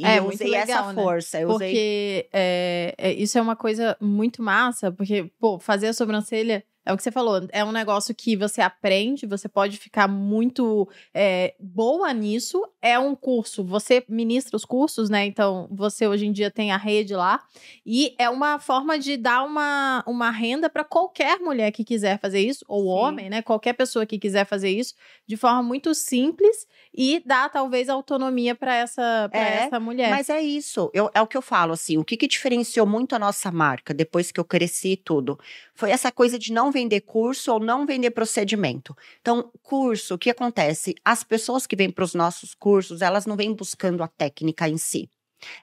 E é, eu usei legal, essa né? força. Eu porque usei... é, é, isso é uma coisa muito massa, porque, pô, fazer a sobrancelha é o que você falou, é um negócio que você aprende, você pode ficar muito é, boa nisso. É um curso, você ministra os cursos, né? Então, você hoje em dia tem a rede lá. E é uma forma de dar uma, uma renda para qualquer mulher que quiser fazer isso, ou Sim. homem, né? Qualquer pessoa que quiser fazer isso, de forma muito simples e dar talvez autonomia para essa, pra é, essa mulher. Mas é isso, eu, é o que eu falo, assim, o que, que diferenciou muito a nossa marca depois que eu cresci e tudo, foi essa coisa de não vender curso ou não vender procedimento. Então, curso, o que acontece? As pessoas que vêm para os nossos cursos, elas não vêm buscando a técnica em si.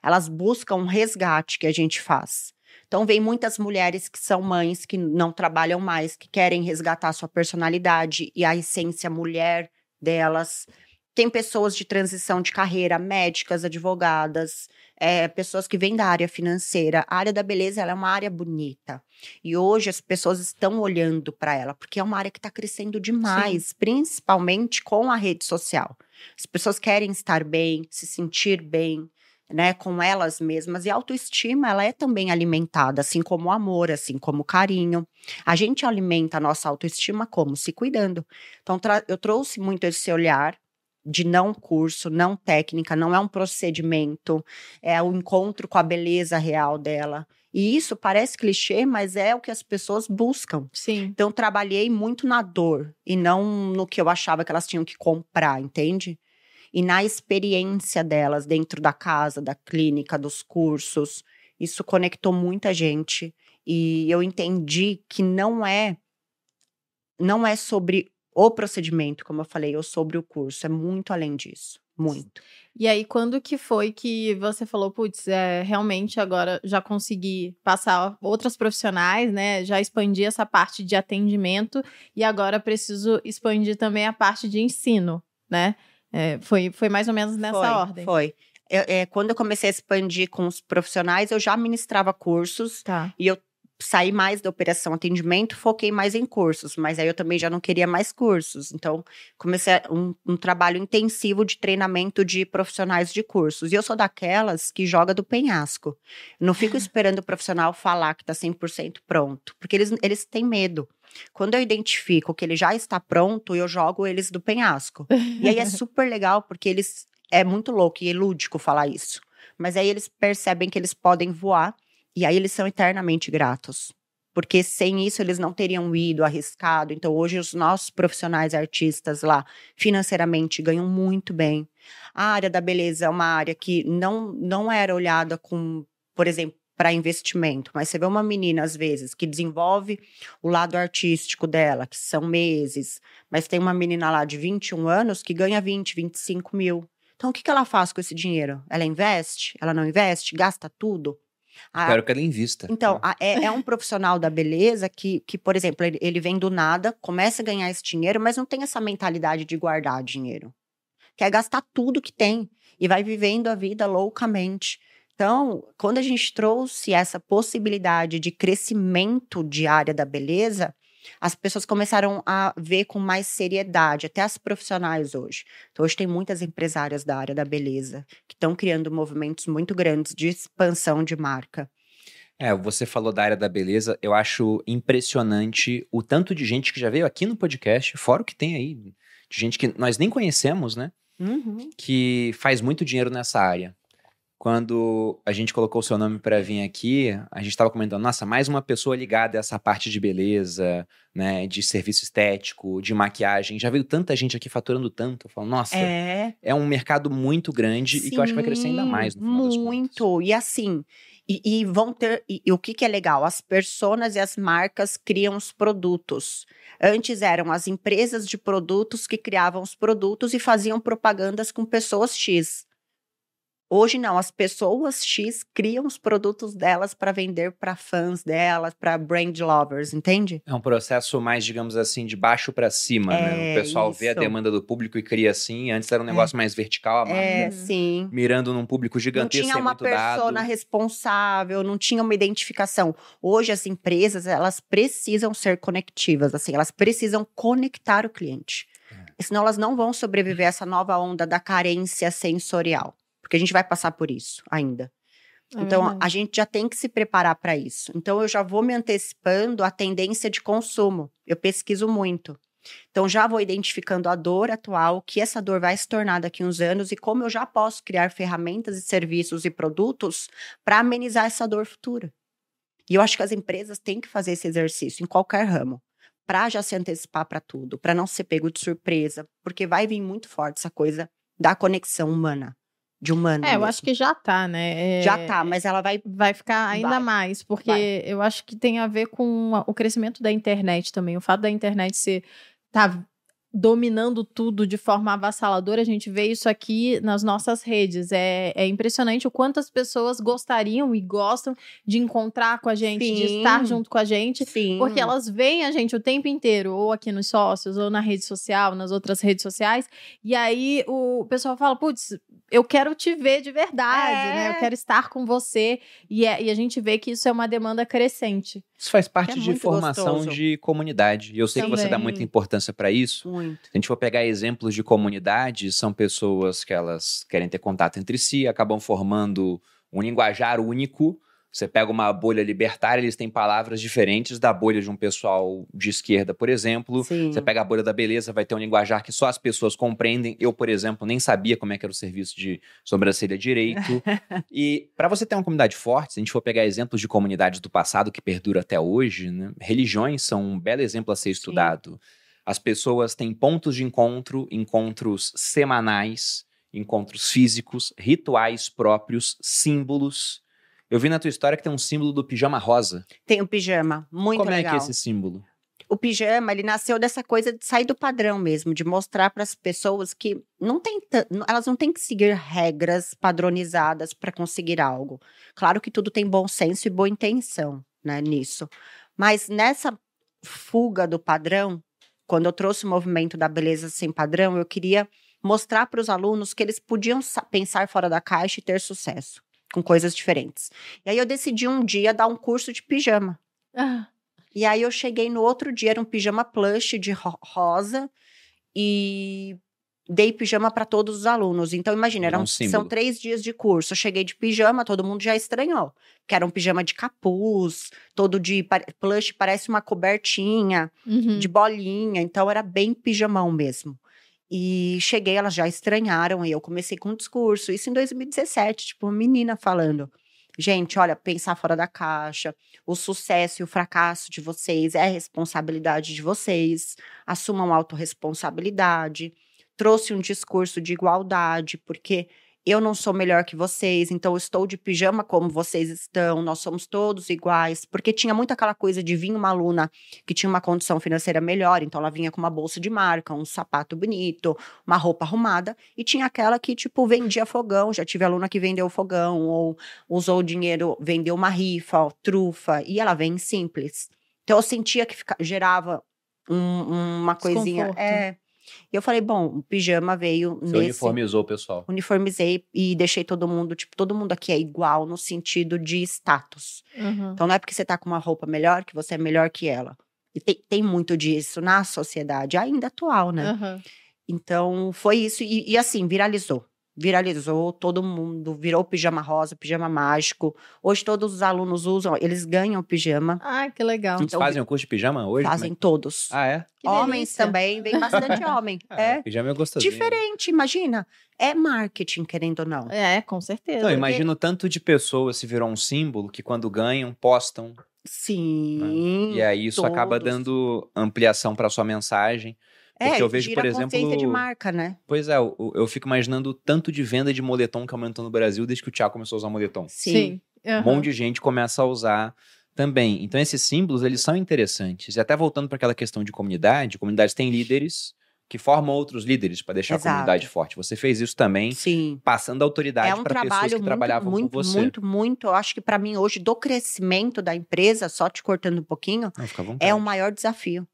Elas buscam um resgate que a gente faz. Então, vem muitas mulheres que são mães, que não trabalham mais, que querem resgatar sua personalidade e a essência mulher delas. Tem pessoas de transição de carreira, médicas, advogadas, é, pessoas que vêm da área financeira. A área da beleza é uma área bonita. E hoje as pessoas estão olhando para ela, porque é uma área que está crescendo demais, Sim. principalmente com a rede social. As pessoas querem estar bem, se sentir bem, né, com elas mesmas. E a autoestima, ela é também alimentada, assim como o amor, assim como o carinho. A gente alimenta a nossa autoestima como? Se cuidando. Então, eu trouxe muito esse olhar de não curso, não técnica, não é um procedimento, é o encontro com a beleza real dela. E isso parece clichê, mas é o que as pessoas buscam. Sim. Então, trabalhei muito na dor e não no que eu achava que elas tinham que comprar, entende? E na experiência delas dentro da casa, da clínica, dos cursos. Isso conectou muita gente. E eu entendi que não é não é sobre o procedimento, como eu falei, ou sobre o curso. É muito além disso. Muito. E aí, quando que foi que você falou, putz, é, realmente agora já consegui passar outras profissionais, né? Já expandi essa parte de atendimento e agora preciso expandir também a parte de ensino, né? É, foi, foi mais ou menos nessa foi, ordem. Foi. Eu, é, quando eu comecei a expandir com os profissionais, eu já ministrava cursos tá. e eu saí mais da operação atendimento, foquei mais em cursos, mas aí eu também já não queria mais cursos. Então, comecei um, um, trabalho intensivo de treinamento de profissionais de cursos. E eu sou daquelas que joga do penhasco. não fico esperando o profissional falar que está 100% pronto, porque eles, eles têm medo. Quando eu identifico que ele já está pronto, eu jogo eles do penhasco. E aí é super legal, porque eles. É muito louco e é lúdico falar isso. Mas aí eles percebem que eles podem voar e aí eles são eternamente gratos. Porque sem isso eles não teriam ido arriscado. Então hoje os nossos profissionais artistas lá financeiramente ganham muito bem. A área da beleza é uma área que não não era olhada com, por exemplo, para investimento, mas você vê uma menina às vezes que desenvolve o lado artístico dela, que são meses, mas tem uma menina lá de 21 anos que ganha 20, 25 mil. Então, o que, que ela faz com esse dinheiro? Ela investe? Ela não investe? Gasta tudo? A, Espero que ela invista. Então, a, é, é, um profissional da beleza que, que por exemplo, ele, ele vem do nada, começa a ganhar esse dinheiro, mas não tem essa mentalidade de guardar dinheiro. Quer gastar tudo que tem e vai vivendo a vida loucamente. Então, quando a gente trouxe essa possibilidade de crescimento de área da beleza, as pessoas começaram a ver com mais seriedade, até as profissionais hoje. Então, hoje tem muitas empresárias da área da beleza que estão criando movimentos muito grandes de expansão de marca. É, você falou da área da beleza, eu acho impressionante o tanto de gente que já veio aqui no podcast, fora o que tem aí, de gente que nós nem conhecemos, né? Uhum. Que faz muito dinheiro nessa área quando a gente colocou o seu nome para vir aqui, a gente estava comentando, nossa, mais uma pessoa ligada a essa parte de beleza, né, de serviço estético, de maquiagem. Já veio tanta gente aqui faturando tanto. Eu falo, nossa, é, é um mercado muito grande Sim, e que eu acho que vai crescer ainda mais no final Muito. E assim, e, e, vão ter. E, e, o que, que é legal? As personas e as marcas criam os produtos. Antes eram as empresas de produtos que criavam os produtos e faziam propagandas com pessoas X. Hoje não, as pessoas X criam os produtos delas para vender para fãs delas, para brand lovers, entende? É um processo mais, digamos assim, de baixo para cima, é, né? O é pessoal isso. vê a demanda do público e cria assim. Antes era um é. negócio é. mais vertical, a marca é, sim. mirando num público gigantesco. Não tinha uma persona responsável, não tinha uma identificação. Hoje as empresas, elas precisam ser conectivas, assim, elas precisam conectar o cliente. É. Senão elas não vão sobreviver a essa nova onda da carência sensorial porque a gente vai passar por isso ainda. É então, a, a gente já tem que se preparar para isso. Então, eu já vou me antecipando a tendência de consumo. Eu pesquiso muito. Então, já vou identificando a dor atual, o que essa dor vai se tornar daqui a uns anos e como eu já posso criar ferramentas e serviços e produtos para amenizar essa dor futura. E eu acho que as empresas têm que fazer esse exercício em qualquer ramo, para já se antecipar para tudo, para não ser pego de surpresa, porque vai vir muito forte essa coisa da conexão humana de humano. É, mesmo. eu acho que já tá, né? É, já tá, mas ela vai. Vai ficar ainda vai, mais, porque vai. eu acho que tem a ver com o crescimento da internet também. O fato da internet ser. Tá dominando tudo de forma avassaladora. A gente vê isso aqui nas nossas redes. É, é impressionante o quanto as pessoas gostariam e gostam de encontrar com a gente, Sim. de estar junto com a gente, Sim. porque elas veem a gente o tempo inteiro, ou aqui nos sócios, ou na rede social, nas outras redes sociais. E aí o pessoal fala: putz, eu quero te ver de verdade, é. né? Eu é. quero estar com você. E, é, e, a gente vê que isso é uma demanda crescente. Isso faz parte é de formação gostoso. de comunidade. E eu sei Também. que você dá muita importância para isso. Muito. Se a gente for pegar exemplos de comunidade, são pessoas que elas querem ter contato entre si, acabam formando um linguajar único você pega uma bolha libertária, eles têm palavras diferentes da bolha de um pessoal de esquerda, por exemplo. Sim. Você pega a bolha da beleza, vai ter um linguajar que só as pessoas compreendem. Eu, por exemplo, nem sabia como é que era o serviço de sobrancelha direito. e para você ter uma comunidade forte, se a gente for pegar exemplos de comunidades do passado que perduram até hoje, né? religiões são um belo exemplo a ser estudado. Sim. As pessoas têm pontos de encontro, encontros semanais, encontros físicos, rituais próprios, símbolos eu vi na tua história que tem um símbolo do pijama rosa. Tem o um pijama, muito Como legal. Como é que é esse símbolo? O pijama, ele nasceu dessa coisa de sair do padrão mesmo, de mostrar para as pessoas que não tem elas não têm que seguir regras padronizadas para conseguir algo. Claro que tudo tem bom senso e boa intenção, né, nisso. Mas nessa fuga do padrão, quando eu trouxe o movimento da beleza sem padrão, eu queria mostrar para os alunos que eles podiam pensar fora da caixa e ter sucesso com coisas diferentes. E aí eu decidi um dia dar um curso de pijama. Ah, E aí eu cheguei no outro dia, era um pijama plush de ro- rosa e dei pijama para todos os alunos. Então imagina, eram, um são três dias de curso. Eu cheguei de pijama, todo mundo já estranhou, que era um pijama de capuz, todo de plush, parece uma cobertinha uhum. de bolinha, então era bem pijamão mesmo. E cheguei, elas já estranharam, e eu comecei com um discurso, isso em 2017, tipo, uma menina falando. Gente, olha, pensar fora da caixa, o sucesso e o fracasso de vocês é responsabilidade de vocês, assumam autorresponsabilidade. Trouxe um discurso de igualdade, porque eu não sou melhor que vocês, então eu estou de pijama como vocês estão, nós somos todos iguais, porque tinha muito aquela coisa de vir uma aluna que tinha uma condição financeira melhor, então ela vinha com uma bolsa de marca, um sapato bonito, uma roupa arrumada, e tinha aquela que, tipo, vendia fogão, já tive aluna que vendeu fogão, ou usou o dinheiro, vendeu uma rifa, ó, trufa, e ela vem simples. Então eu sentia que fica- gerava um- uma coisinha. É. E eu falei, bom, o pijama veio Você nesse uniformizou o pessoal. uniformizei e deixei todo mundo, tipo, todo mundo aqui é igual no sentido de status. Uhum. Então não é porque você tá com uma roupa melhor que você é melhor que ela. E tem, tem muito disso na sociedade, ainda atual, né? Uhum. Então foi isso. E, e assim, viralizou. Viralizou, todo mundo virou pijama rosa, pijama mágico. Hoje todos os alunos usam, eles ganham pijama, Ah, que legal. Então, fazem o curso de pijama hoje? É fazem todos. Ah, é? Que Homens delícia. também, vem bastante homem. Ah, É Pijama é gostosinho. diferente, imagina. É marketing, querendo ou não. É, com certeza. Então, imagina o tanto de pessoas se virou um símbolo que quando ganham, postam. Sim. e aí isso acaba todos. dando ampliação para sua mensagem. É, Porque eu vejo, por a consciência de exemplo, marca, né? Pois é, eu, eu fico imaginando o tanto de venda de moletom que aumentou no Brasil desde que o Thiago começou a usar moletom. Sim. Um Uhum. monte de gente começa a usar também. Então esses símbolos, eles são interessantes. E até voltando para aquela questão de comunidade, comunidades têm líderes que formam outros líderes para deixar Exato. a comunidade forte. Você fez isso também, Sim. passando autoridade É um para pessoas trabalho que muito, trabalhavam muito, com você. muito, muito. Eu acho que para mim hoje, do crescimento da empresa, só te cortando um pouquinho, Não, é o maior desafio.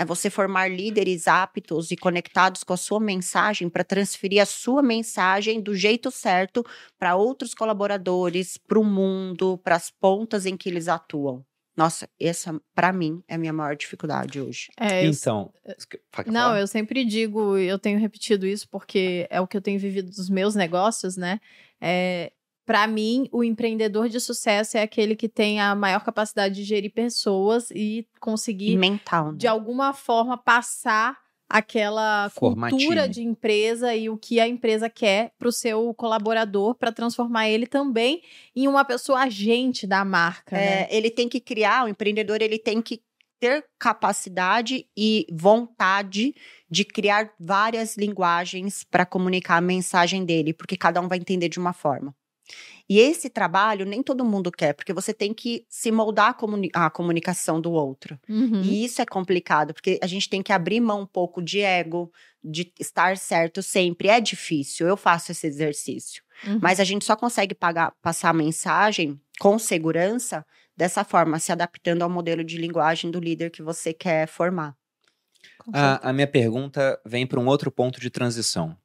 É você formar líderes aptos e conectados com a sua mensagem para transferir a sua mensagem do jeito certo para outros colaboradores, para o mundo, para as pontas em que eles atuam. Nossa, essa, para mim, é a minha maior dificuldade hoje. É, Então, quer Não, eu sempre digo, eu tenho repetido isso porque é o que eu tenho vivido dos meus negócios, né? É, para mim, o empreendedor de sucesso é aquele que tem a maior capacidade de gerir pessoas e conseguir, mental. Né? de alguma forma, passar aquela cultura de empresa e o que a empresa quer para o seu colaborador, para transformar ele também em uma pessoa agente da marca. né? É, ele tem que criar, o empreendedor ele tem que ter capacidade e vontade de criar várias linguagens para comunicar a mensagem dele, porque cada um vai entender de uma forma. E esse trabalho nem todo mundo quer, porque você tem que se moldar a, comuni- a comunicação do outro. Uhum. E isso é complicado, porque a gente tem que abrir mão um pouco de ego, de estar certo sempre. É difícil, eu faço esse exercício. Uhum. Mas a gente só consegue pagar- passar a mensagem com segurança dessa forma, se adaptando ao modelo de linguagem do líder que você quer formar. Certeza. A, a minha pergunta vem para um outro ponto de transição.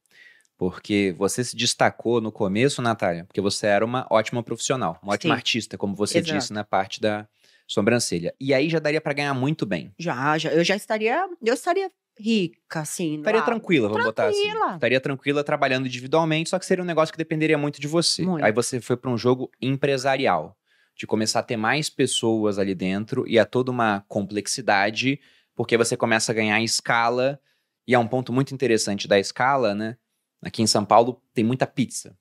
Porque você se destacou no começo, Natália, porque você era uma ótima profissional, uma ótima Sim. artista, como você Exato. disse na parte da sobrancelha. E aí já daria para ganhar muito bem. Já, já, eu já estaria, eu estaria rica, assim. Estaria auge. tranquila, vamos botar assim. Tranquila. Estaria tranquila trabalhando individualmente, só que seria um negócio que dependeria muito de você. Muito. Aí você foi para um jogo empresarial, de começar a ter mais pessoas ali dentro e a toda uma complexidade, porque você começa a ganhar escala, e é um ponto muito interessante da escala, né? Aqui em São Paulo tem muita pizza.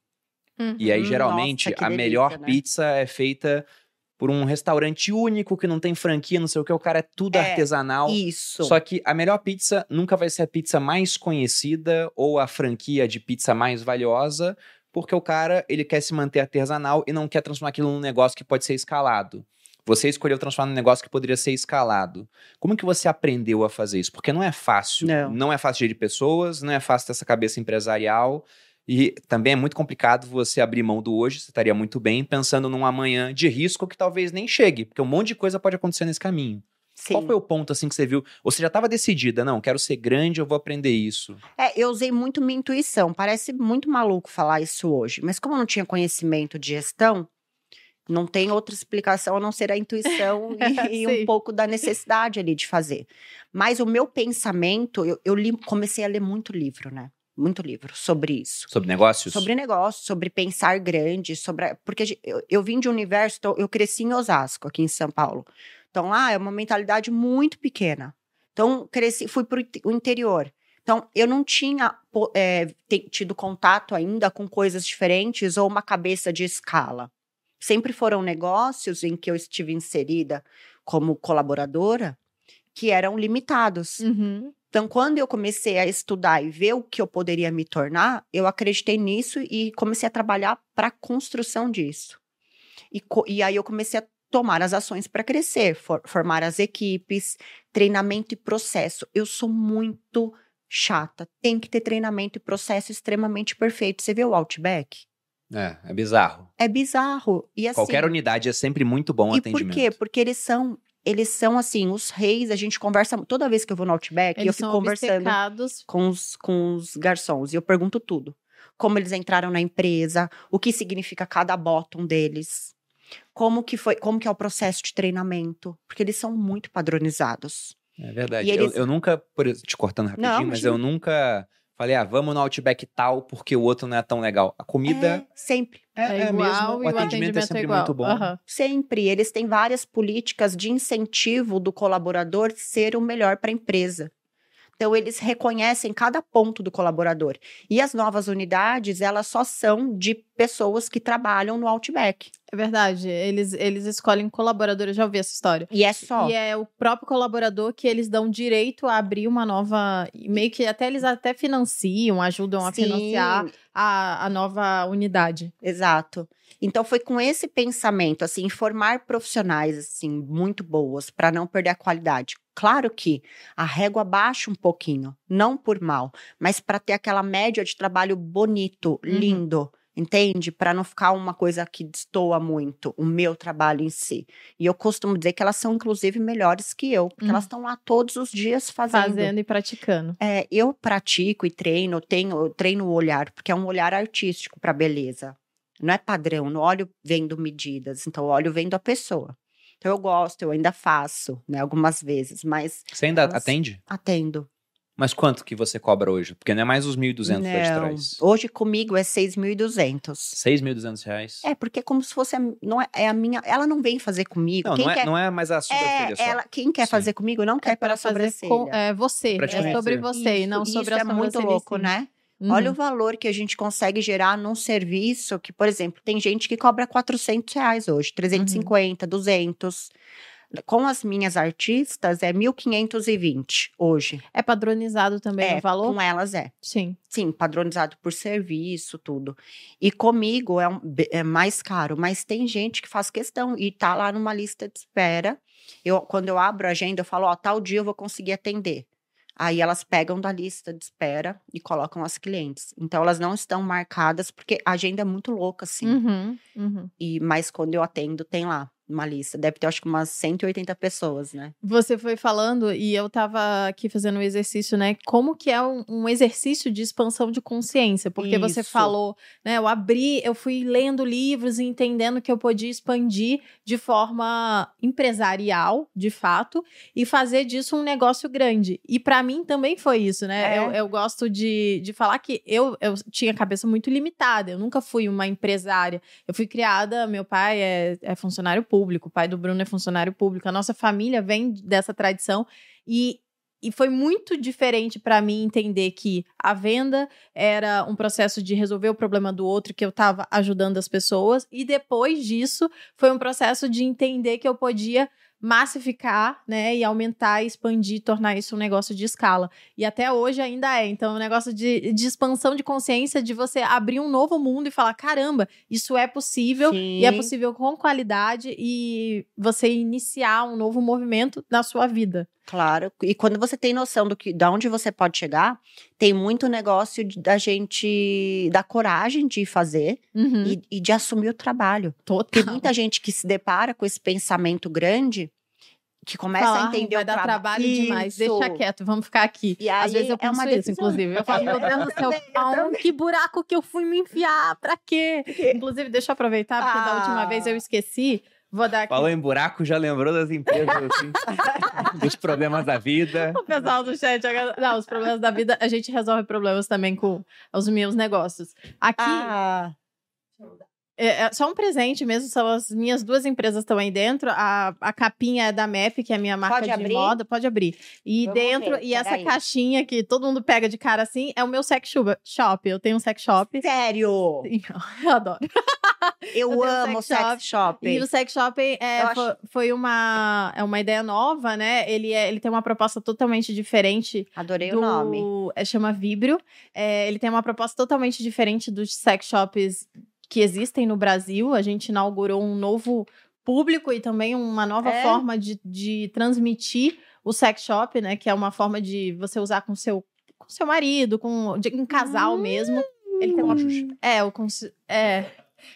Uhum. E aí, Hum, geralmente, nossa, a delícia, melhor né? pizza é feita por um restaurante único que não tem franquia, não sei o que, o cara é tudo É, artesanal. Isso. Só que a melhor pizza nunca vai ser a pizza mais conhecida ou a franquia de pizza mais valiosa, porque o cara, ele quer se manter artesanal e não quer transformar aquilo num negócio que pode ser escalado. Você escolheu transformar num negócio que poderia ser escalado. Como que você aprendeu a fazer isso? Porque não é fácil. Não. é fácil gerir pessoas, não é fácil ter essa cabeça empresarial. E também é muito complicado você abrir mão do hoje, você estaria muito bem, pensando num amanhã de risco que talvez nem chegue, porque um monte de coisa pode acontecer nesse caminho. Sim. Qual foi o ponto assim que você viu? Ou você já estava decidida, não, quero ser grande, eu vou aprender isso. É, eu usei muito minha intuição. Parece muito maluco falar isso hoje, mas como eu não tinha conhecimento de gestão, Não tem outra explicação a não ser a intuição e, e um pouco da necessidade ali de fazer. Mas o meu pensamento, eu, eu li, comecei a ler muito livro, né? muito livro sobre isso. Sobre negócios? Sobre negócios, sobre pensar grande, sobre. Porque eu, eu vim de um universo, então, eu cresci em Osasco, aqui em São Paulo. Então lá é uma mentalidade muito pequena. Então, cresci, fui para o interior. Então, eu não tinha é, tido contato ainda com coisas diferentes ou uma cabeça de escala. Sempre foram negócios em que eu estive inserida como colaboradora que eram limitados. Uhum. Então, quando eu comecei a estudar e ver o que eu poderia me tornar, eu acreditei nisso e comecei a trabalhar para a construção disso. E, e, aí eu comecei a tomar as ações para crescer, for, formar as equipes, treinamento e processo. Eu sou muito chata. Tem que ter treinamento e processo extremamente perfeito. Você vê o Outback? É, é bizarro. É bizarro. E assim, Qualquer unidade é sempre muito bom e atendimento. por quê? Porque eles são eles são assim, os reis, a gente conversa toda vez que eu vou no Outback, eles eu fico conversando com os, com os garçons e eu pergunto tudo. Como eles entraram na empresa, o que significa cada bottom deles, como que foi, como que é o processo de treinamento, porque eles são muito padronizados. É verdade. Eles... Eu, eu, nunca, por, te cortando rapidinho, não, mas eu nunca Falei, ah, vamos no Outback tal, porque o outro não é tão legal. A comida. É, sempre. É, é, é igual, mesmo, o atendimento, é atendimento é sempre é muito bom. Uhum. Sempre. Eles têm várias políticas de incentivo do colaborador ser o melhor para a empresa. Então, eles reconhecem cada ponto do colaborador. E as novas unidades, elas só são de pessoas que trabalham no Outback. É verdade. Eles, eles escolhem colaborador, eu já ouvi essa história. E é só. E é o próprio colaborador que eles dão direito a abrir uma nova. Meio que até eles até financiam, ajudam a Sim. financiar a, a nova unidade. Exato. Então foi com esse pensamento, assim, formar profissionais assim muito boas para não perder a qualidade. Claro que a régua baixa um pouquinho, não por mal, mas para ter aquela média de trabalho bonito, uhum. lindo. Entende? Para não ficar uma coisa que destoa muito o meu trabalho em si. E eu costumo dizer que elas são, inclusive, melhores que eu, porque elas estão lá todos os dias fazendo. Fazendo e praticando. É, eu pratico e treino, tenho, treino o olhar, porque é um olhar artístico para beleza. Não é padrão, não olho vendo medidas, então olho vendo a pessoa. Então eu gosto, eu ainda faço, né, algumas vezes, mas... Você ainda elas... atende? Atendo. Mas quanto que você cobra hoje? Porque não é mais os 1.200 lá de trás. Hoje comigo é 6.200. 6.200 reais? É, porque é como se fosse, a, não é, é, a minha, ela não vem fazer comigo. Não, quem não, é, quer, não é mais a sobrancelha é, só. Ela, quem quer Sim. fazer comigo não quer é pela sobrancelha. Com, é você, é sobre você isso, e não sobre isso a é muito louco, né? Uhum. Olha o valor que a gente consegue gerar num serviço que, por exemplo, tem gente que cobra 400 reais hoje, 350, uhum. 200. Com as minhas artistas é 1.520 hoje. É padronizado também é, o valor? Com elas é. Sim. Sim, padronizado por serviço, tudo. E comigo é, um, é mais caro, mas tem gente que faz questão e tá lá numa lista de espera. Eu, quando eu abro a agenda, eu falo, ó, tal dia eu vou conseguir atender. Aí elas pegam da lista de espera e colocam as clientes. Então elas não estão marcadas porque a agenda é muito louca, assim. Uhum, uhum. E mas quando eu atendo tem lá uma lista. Deve ter, acho que umas 180 pessoas, né? Você foi falando e eu tava aqui fazendo um exercício, né? Como que é um, um exercício de expansão de consciência? Porque Isso. você falou, né? Eu abri, eu fui lendo livros e entendendo que eu podia expandir de forma empresarial, de fato, e fazer disso um negócio grande. E para mim também foi isso, né? É. Eu, eu, gosto de, de falar que eu, eu tinha a cabeça muito limitada. Eu nunca fui uma empresária. Eu fui criada, meu pai é, é funcionário público, o pai do Bruno é funcionário público, a nossa família vem dessa tradição e e foi muito diferente para mim entender que a venda era um processo de resolver o problema do outro, que eu estava ajudando as pessoas, e depois disso foi um processo de entender que eu podia massificar, né, e aumentar, expandir, tornar isso um negócio de escala. E até hoje ainda é. Então, um negócio de, de expansão de consciência, de você abrir um novo mundo e falar: caramba, isso é possível, Sim. e é possível com qualidade, e você iniciar um novo movimento na sua vida. Claro. E quando você tem noção do que, da onde você pode chegar, tem muito negócio de, da gente dar coragem de fazer uhum. e, e, de assumir o trabalho. Total. Tem muita gente que se depara com esse pensamento grande que começa Falar, a "Ai, entender vai o dar traba- trabalho demais. Isso. Deixa quieto, vamos ficar aqui. E Às vezes eu é penso uma isso, inclusive. Eu falo, meu Deus do céu, aonde, que buraco que eu fui me enfiar? Pra quê? Inclusive, deixa eu aproveitar, porque da última Ah. vez eu esqueci. Vou dar aqui Falou em buraco, já lembrou das empresas, assim, dos problemas da vida. o pessoal do chat. Não, os problemas da vida, a gente resolve problemas também com os meus negócios. Aqui, Ah, é, é só um presente mesmo, são as minhas duas empresas estão aí dentro. A, a capinha é da MEP, que é a minha marca Pode de abrir? moda. Pode abrir. E Vamos dentro, ver, e essa peraí. caixinha que todo mundo pega de cara assim, é o meu sex shop- shop. Eu tenho um sex shop. sério? Sim, Eu adoro. Eu, amo sex sex shop. E o sex shop é, acho- foi, uma, é uma ideia nova, né? Ele, é, ele tem uma proposta totalmente diferente Adorei do, o nome. É, chama Vibrio. É, ele tem uma proposta totalmente diferente dos sex shops que existem no Brasil. A gente inaugurou um novo público e também uma nova É? forma de, de transmitir o sex shop, né? Que é uma forma de você usar com seu, com seu marido, com de, em casal mesmo. Ele tem uma. Cônjuge. É, o é,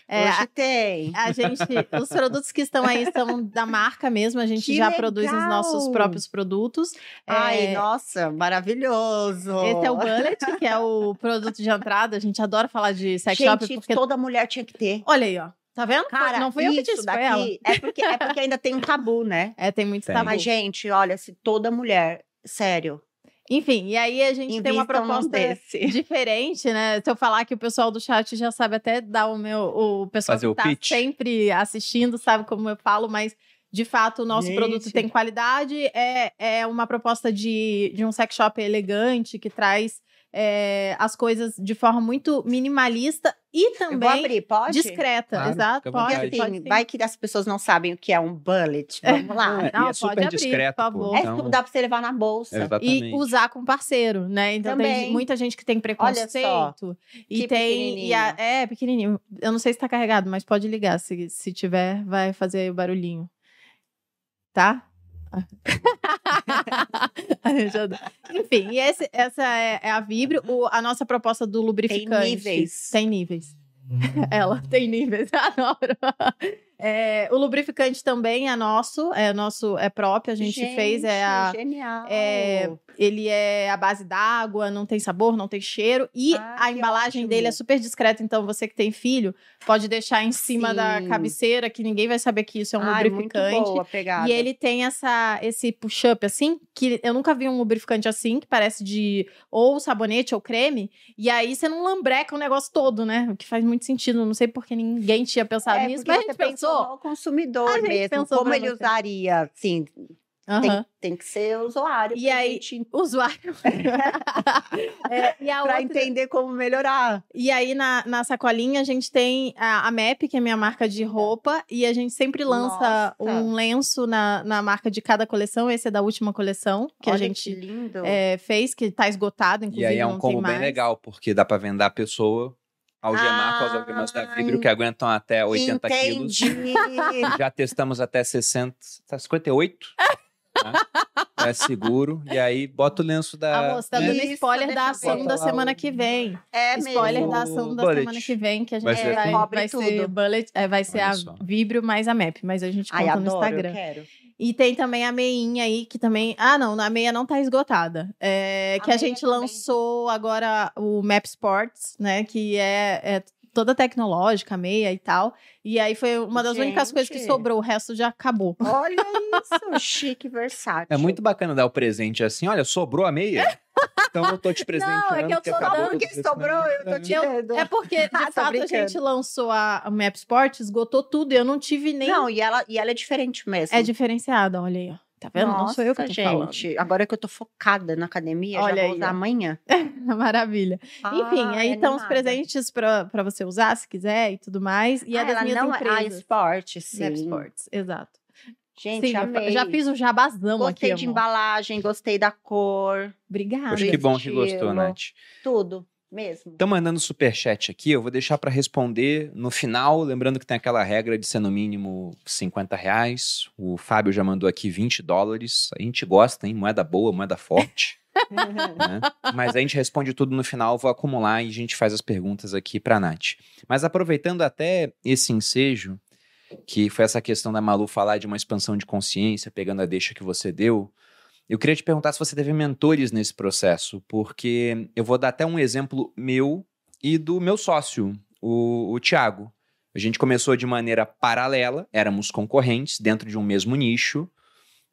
é, Hoje tem. a gente, os produtos que estão aí são da marca mesmo, a gente Que já produz os nossos legal! próprios produtos. Ai, É, nossa, maravilhoso. esse é o Bullet, que é o produto de entrada. A gente adora falar de sex Gente, shop, porque... toda mulher tinha que ter. Olha aí, ó. Tá vendo? Foi- Cara, não fui eu que isso disse, foi ela. daqui é porque, é porque ainda tem um tabu, né? É, tem muito Tem. tabu. Mas, gente, olha, se toda mulher, sério, Enfim, e aí a gente tem uma invistam proposta diferente, né? Se eu falar que o pessoal do chat já sabe até dar o meu... O pessoal Fazer que o tá pitch. sempre assistindo sabe como eu falo, mas... De fato, o nosso Gente. produto tem qualidade, é, é uma proposta de, de um sex shop elegante que traz é, as coisas de forma muito minimalista e também abrir, pode? discreta. Claro, Exato, pode, Porque vontade. assim, pode sim. vai que as pessoas não sabem o que é um bullet. Vamos lá. É, Não, e é super pode abrir, discreto, por favor. É então- tudo dá pra você levar na bolsa. Exatamente. E usar com parceiro, né? Então tem Também. muita gente que tem preconceito. E Que tem. E a- é, pequenininho. Eu não sei se tá carregado, mas pode ligar. Se, se tiver, vai fazer o barulhinho. Tá? Enfim, e esse- essa é, é a Vibrio. O- a nossa proposta do lubrificante. níveis. Tem níveis. Ela tem níveis, adoro. É, o lubrificante também é nosso, é nosso, é próprio, a gente, fez, é a, Genial. é, ele é a base d'água, não tem sabor, não tem cheiro. E Ah, a embalagem ótimo. dele é super discreta. Então, você que tem filho, pode deixar em cima da Sim. cabeceira, que ninguém vai saber que isso é um Ai, muito lubrificante. boa a pegada. E ele tem essa, esse push-up assim, que eu nunca vi um lubrificante assim, que parece de ou sabonete ou creme. E aí você não lambreca o negócio todo, né? O que faz muito sentido. Não sei porque ninguém tinha pensado é, nisso, mas a gente pensou pensou. no consumidor A gente mesmo. pensou Como ele você. usaria, assim, Aham. tem, tem que ser usuário. E aí, gente- Usuário. É, a pra outra- entender como melhorar. E aí, na, na sacolinha, a gente tem a, a MAP, que é a minha marca de roupa, e a gente sempre lança Nossa. um lenço na, na marca de cada coleção. Esse é da última coleção que a Olha gente que lindo. é, fez, que tá esgotado, inclusive. E aí é um combo bem legal, porque dá pra vender a pessoa, algemar com as algemas da Vibrio, que aguentam até 80 quilos. Entendi. Já testamos até 60, tá 58. né? É seguro. E aí bota o lenço da. Amor, você tá né? dando spoiler da ação da semana que vem. É Spoiler mesmo. da ação da Bullet. semana que vem, que a gente Vai vai, ser vai? Cobre ser tudo. bullet, é, vai ser a. Vibrio mais a MAP, mas a gente conta Ai, no adoro, Instagram. eu quero. E tem também a meinha aí, que também. Ah, não, a meia não tá esgotada. É, A que a gente também. lançou agora o Map Sports, né? Que é, é toda tecnológica, a meia e tal. E aí foi uma das únicas coisas que Gente. sobrou, o resto já acabou. Olha isso, chique, versátil. É muito bacana dar o presente assim. Olha, sobrou a meia? Então eu tô te presenteando. Não, é que eu tô dando- o Porque sobrou, eu tô te Eu- dando. É porque, de Ah, tô fato, a gente lançou a, a Map Sports, esgotou tudo e eu não tive nem. Não, e ela, e ela é diferente mesmo. é diferenciada, olha aí, ó. Tá vendo? não sou eu que tô Nossa, falando. gente. Agora que eu tô focada na academia, Olha já vou aí, usar ó. amanhã. Maravilha. Enfim, Ai, aí estão os presentes pra pra você usar, se quiser e tudo mais. E é Ah, das ela minhas não é- Ah, empresas. esporte, sim. Map Sports, exato. Gente, Sim, eu amei. já fiz o jabazão Gostei aqui, de amor. embalagem, gostei da cor, Obrigada. Poxa, que bom que gostou. Nath. tudo mesmo. Estão mandando superchat aqui, eu vou deixar para responder no final, lembrando que tem aquela regra de ser no mínimo 50 reais. O Fábio já mandou aqui 20 dólares. A gente gosta, hein? Moeda boa, moeda forte. né? Mas a gente responde tudo no final, vou acumular e a gente faz as perguntas aqui para Nath. Mas aproveitando até esse ensejo, que foi essa questão da Malu falar de uma expansão de consciência, pegando a deixa que você deu. Eu queria te perguntar se você teve mentores nesse processo, porque eu vou dar até um exemplo meu e do meu sócio, o, o Tiago. A gente começou de maneira paralela, éramos concorrentes dentro de um mesmo nicho,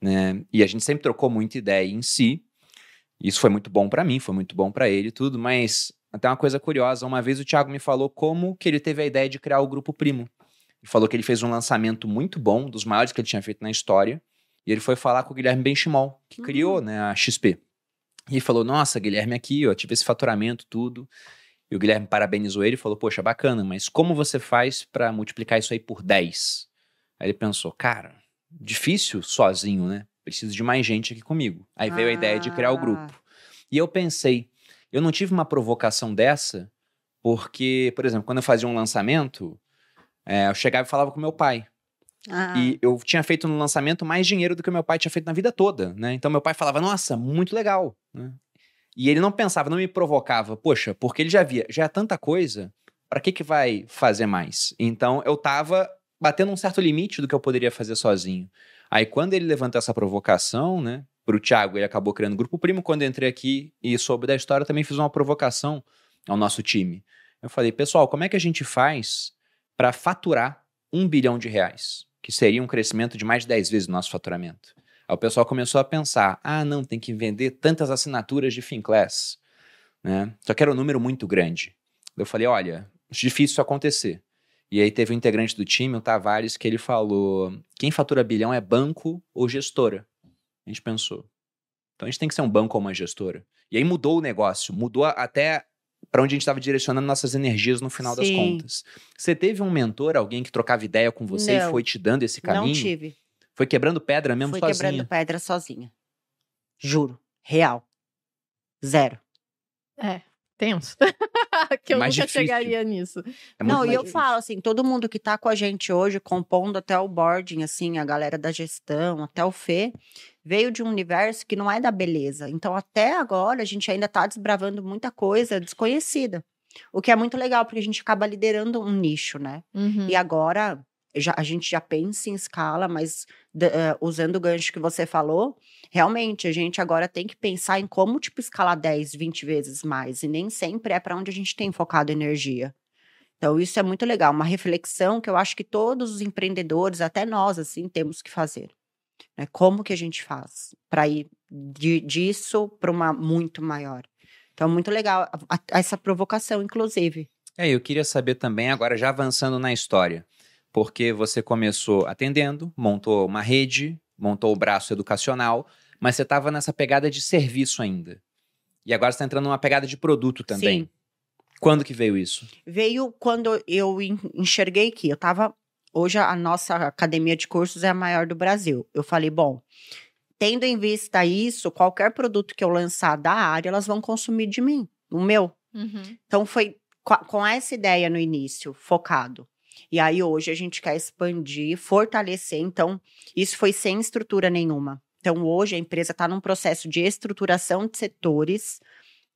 né? E a gente sempre trocou muita ideia em si. Isso foi muito bom para mim, foi muito bom para ele tudo, mas até uma coisa curiosa, uma vez o Thiago me falou como que ele teve a ideia de criar o Grupo Primo. Ele falou que ele fez um lançamento muito bom, dos maiores que ele tinha feito na história, e ele foi falar com o Guilherme Benchimol, que uhum. criou né, a XP. E ele falou, nossa, Guilherme aqui, ó, tive esse faturamento, tudo. E o Guilherme parabenizou ele e falou, poxa, bacana, mas como você faz para multiplicar isso aí por 10? Aí ele pensou, cara, difícil sozinho, né? Preciso de mais gente aqui comigo. Aí veio a ideia de criar o grupo. Ah. E eu pensei, eu não tive uma provocação dessa, porque, por exemplo, quando eu fazia um lançamento, é, eu chegava e falava com meu pai. Ah. E eu tinha feito no lançamento mais dinheiro do que meu pai tinha feito na vida toda, né? Então meu pai falava, nossa, muito legal. Né? E ele não pensava, não me provocava, poxa, porque ele já via, já é tanta coisa, para que que vai fazer mais? Então eu tava batendo um certo limite do que eu poderia fazer sozinho. Aí quando ele levantou essa provocação, né, pro Thiago, ele acabou criando o Grupo Primo, quando eu entrei aqui e soube da história, também fiz uma provocação ao nosso time. Eu falei, pessoal, como é que a gente faz para faturar um bilhão de reais? Que seria um crescimento de mais de 10 vezes o nosso faturamento. Aí o pessoal começou a pensar: ah, não, tem que vender tantas assinaturas de Finclass. Né? Só que era um número muito grande. Eu falei: olha, difícil isso acontecer. E aí teve um integrante do time, o Tavares, que ele falou: quem fatura bilhão é banco ou gestora. A gente pensou. Então a gente tem que ser um banco ou uma gestora. E aí mudou o negócio, mudou até para onde a gente estava direcionando nossas energias no final Sim. das contas. Você teve um mentor, alguém que trocava ideia com você não, e foi te dando esse caminho? Não tive. Foi quebrando pedra mesmo Fui sozinha? Foi quebrando pedra sozinha. Juro. Real. Zero. É, tenso. que eu mais nunca difícil. chegaria nisso. É não, e eu difícil. falo assim, todo mundo que tá com a gente hoje, compondo até o boarding, assim, a galera da gestão, até o Fê, veio de um universo que não é da beleza. Então, até agora, a gente ainda tá desbravando muita coisa desconhecida. O que é muito legal, porque a gente acaba liderando um nicho, né? Uhum. E agora, já, a gente já pensa em escala, mas uh, usando o gancho que você falou, realmente a gente agora tem que pensar em como, tipo, escalar 10, 20 vezes mais. E nem sempre é para onde a gente tem focado energia. Então, isso é muito legal, uma reflexão que eu acho que todos os empreendedores, até nós, assim, temos que fazer. Né? Como que a gente faz para ir de, disso para uma muito maior? Então, muito legal a, a, essa provocação, inclusive. É, eu queria saber também, agora já avançando na história, porque você começou atendendo, montou uma rede, montou o braço educacional, mas você estava nessa pegada de serviço ainda. E agora você está entrando numa pegada de produto também. Sim. Quando que veio isso? Veio quando eu enxerguei que eu estava. Hoje a nossa academia de cursos é a maior do Brasil. Eu falei, bom, tendo em vista isso, qualquer produto que eu lançar da área, elas vão consumir de mim, o meu. Uhum. Então foi com essa ideia no início, focado. E aí hoje a gente quer expandir, fortalecer. Então, isso foi sem estrutura nenhuma. Então, hoje a empresa está num processo de estruturação de setores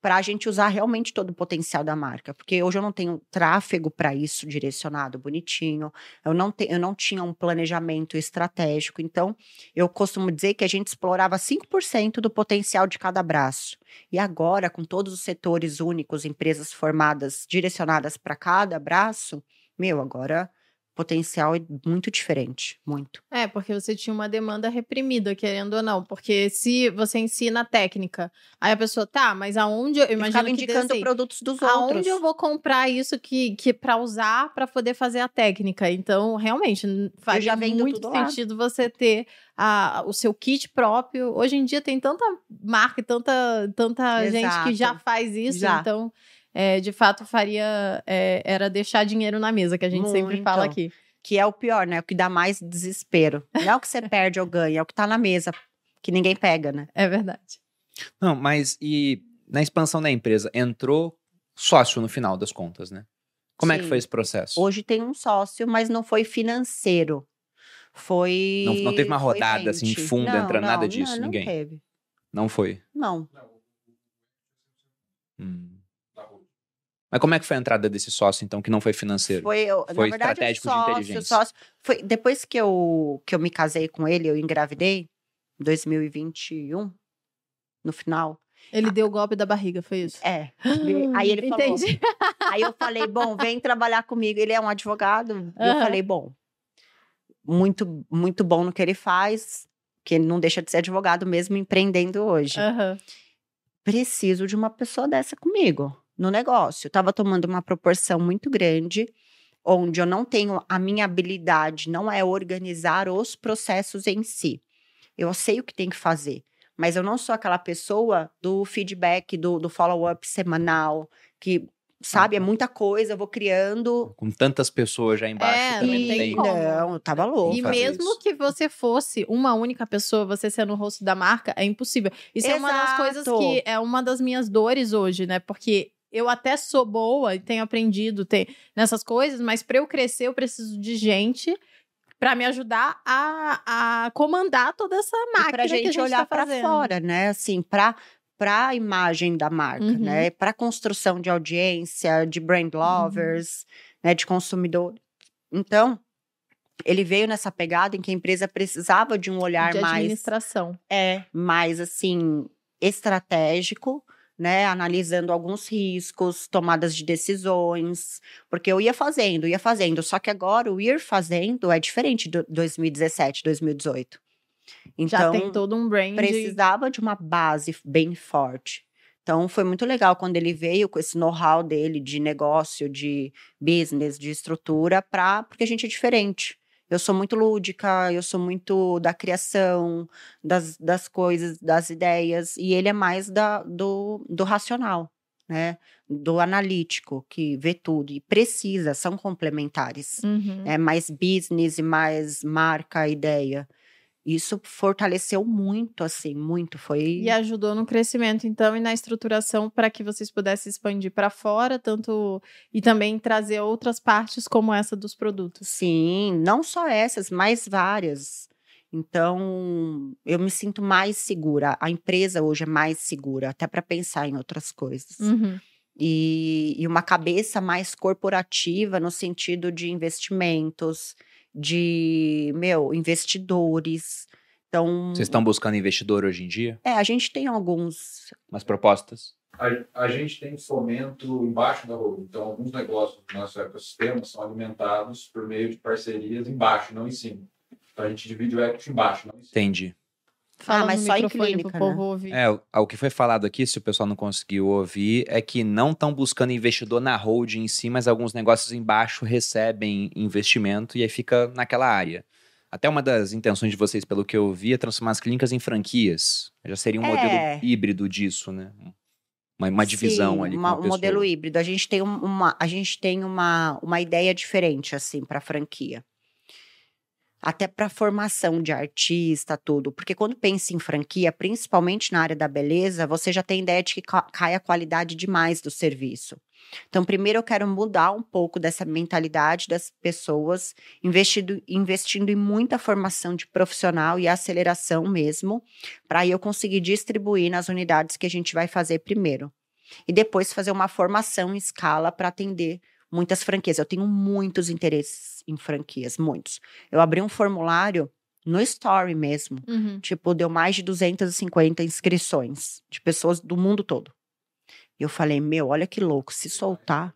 para a gente usar realmente todo o potencial da marca. Porque hoje eu não tenho tráfego para isso direcionado bonitinho, eu não, te, eu não tinha um planejamento estratégico. Então, eu costumo dizer que a gente explorava 5% do potencial de cada braço. E agora, com todos os setores únicos, empresas formadas, direcionadas para cada braço, meu, agora potencial é muito diferente, muito. É, porque você tinha uma demanda reprimida, querendo ou não. Porque se você ensina a técnica, aí a pessoa, tá, mas aonde eu imagino Ficava indicando assim, produtos dos aonde outros. Aonde eu vou comprar isso que, que para usar para poder fazer a técnica? Então, realmente, faz muito sentido lá. você ter a, o seu kit próprio. Hoje em dia tem tanta marca tanta, tanta gente que já faz isso, já. então é, de fato faria é, era deixar dinheiro na mesa, que a gente Muito. sempre fala aqui. Que é o pior, né? O que dá mais desespero. Não é o que você perde ou ganha, é o que tá na mesa, que ninguém pega, né? É verdade. Não, mas e na expansão da empresa, entrou sócio no final das contas, né? Como Sim. é que foi esse processo? Hoje tem um sócio, mas não foi financeiro. Foi. Não, não teve uma rodada assim, fundo, não, entrando, não, nada disso, não, ninguém. Não teve. Não foi? Não. Hum. Mas como é que foi a entrada desse sócio, então, que não foi financeiro? Foi, eu- Foi na verdade, estratégico o de sócio, inteligência. o sócio- foi depois que eu, que eu me casei com ele, eu engravidei, em 2021, no final. Ele deu o golpe da barriga, foi isso? É. Aí ele falou. Entendi. Aí eu falei, bom, vem trabalhar comigo. Ele é um advogado. E eu falei, bom, muito, muito bom no que ele faz, que ele não deixa de ser advogado mesmo empreendendo hoje. Aham. Preciso de uma pessoa dessa comigo no negócio. Eu tava tomando uma proporção muito grande, onde eu não tenho a minha habilidade, não é organizar os processos em si. Eu sei o que tem que fazer, mas eu não sou aquela pessoa do feedback, do, do follow-up semanal, que, sabe, é muita coisa, eu vou criando. Com tantas pessoas já embaixo, É, também não não tem. Não, eu tava louco. E mesmo isso. que você fosse uma única pessoa, você sendo o rosto da marca, é impossível. Isso é uma das coisas Exato. que é uma das minhas dores hoje, né? Porque eu até sou boa e tenho aprendido tem, nessas coisas, mas para eu crescer, eu preciso de gente para me ajudar a, a comandar toda essa máquina que a gente olhar tá para fora, né? Assim, para para a imagem da marca, Uhum. né? Para construção de audiência, de brand Uhum. lovers, né? De consumidor. Então, ele veio nessa pegada em que a empresa precisava de um olhar de mais administração. é mais assim estratégico, né, analisando alguns riscos, tomadas de decisões, porque eu ia fazendo, ia fazendo, só que agora o ir fazendo é diferente do 2017, 2018. Então, Já tem todo um brand. precisava de uma base bem forte. Então, foi muito legal quando ele veio com esse know-how dele de negócio, de business, de estrutura, pra, porque a gente é diferente. Eu sou muito lúdica, eu sou muito da criação, das, das coisas, das ideias, e ele é mais da, do, do racional, né? Do analítico, que vê tudo e precisa, são complementares Uhum. é mais business e mais marca, ideia. Isso fortaleceu muito, assim, muito. Foi. E ajudou no crescimento, então, e na estruturação para que vocês pudessem expandir para fora, tanto e também trazer outras partes como essa dos produtos. Sim, não só essas, mas várias. Então, eu me sinto mais segura. A empresa hoje é mais segura, até para pensar em outras coisas. Uhum. E, e uma cabeça mais corporativa no sentido de investimentos, de, meu, investidores. Então, Vocês estão buscando investidor hoje em dia? é, a gente tem alguns Umas propostas? A, a gente tem fomento embaixo da rua. Então, alguns negócios do nosso ecossistema são alimentados por meio de parcerias embaixo, não em cima. Então, a gente divide o equity embaixo, não em cima. Entendi. Fala mas no só em microfone clínica, pro né? povo ouvir. É, o- o que foi falado aqui, se o pessoal não conseguiu ouvir, é que não estão buscando investidor na holding em si, mas alguns negócios embaixo recebem investimento e aí fica naquela área. Até uma das intenções de vocês, pelo que eu vi, é transformar as clínicas em franquias. Já seria um É. modelo híbrido disso, né? Uma, uma divisão Sim, ali uma- um modelo híbrido. A gente tem um- uma, a gente tem uma, uma ideia diferente assim para franquia. Até para formação de artista, tudo. Porque quando pensa em franquia, principalmente na área da beleza, você já tem ideia de que ca- cai a qualidade demais do serviço. Então, primeiro eu quero mudar um pouco dessa mentalidade das pessoas, investindo, investindo em muita formação de profissional e aceleração mesmo, para eu conseguir distribuir nas unidades que a gente vai fazer primeiro. E depois fazer uma formação em escala para atender muitas franquias. Eu tenho muitos interesses em franquias, muitos. Eu abri um formulário no Story mesmo. Uhum. Tipo, deu mais de 250 inscrições de pessoas do mundo todo. E eu falei, meu, olha que louco, se soltar.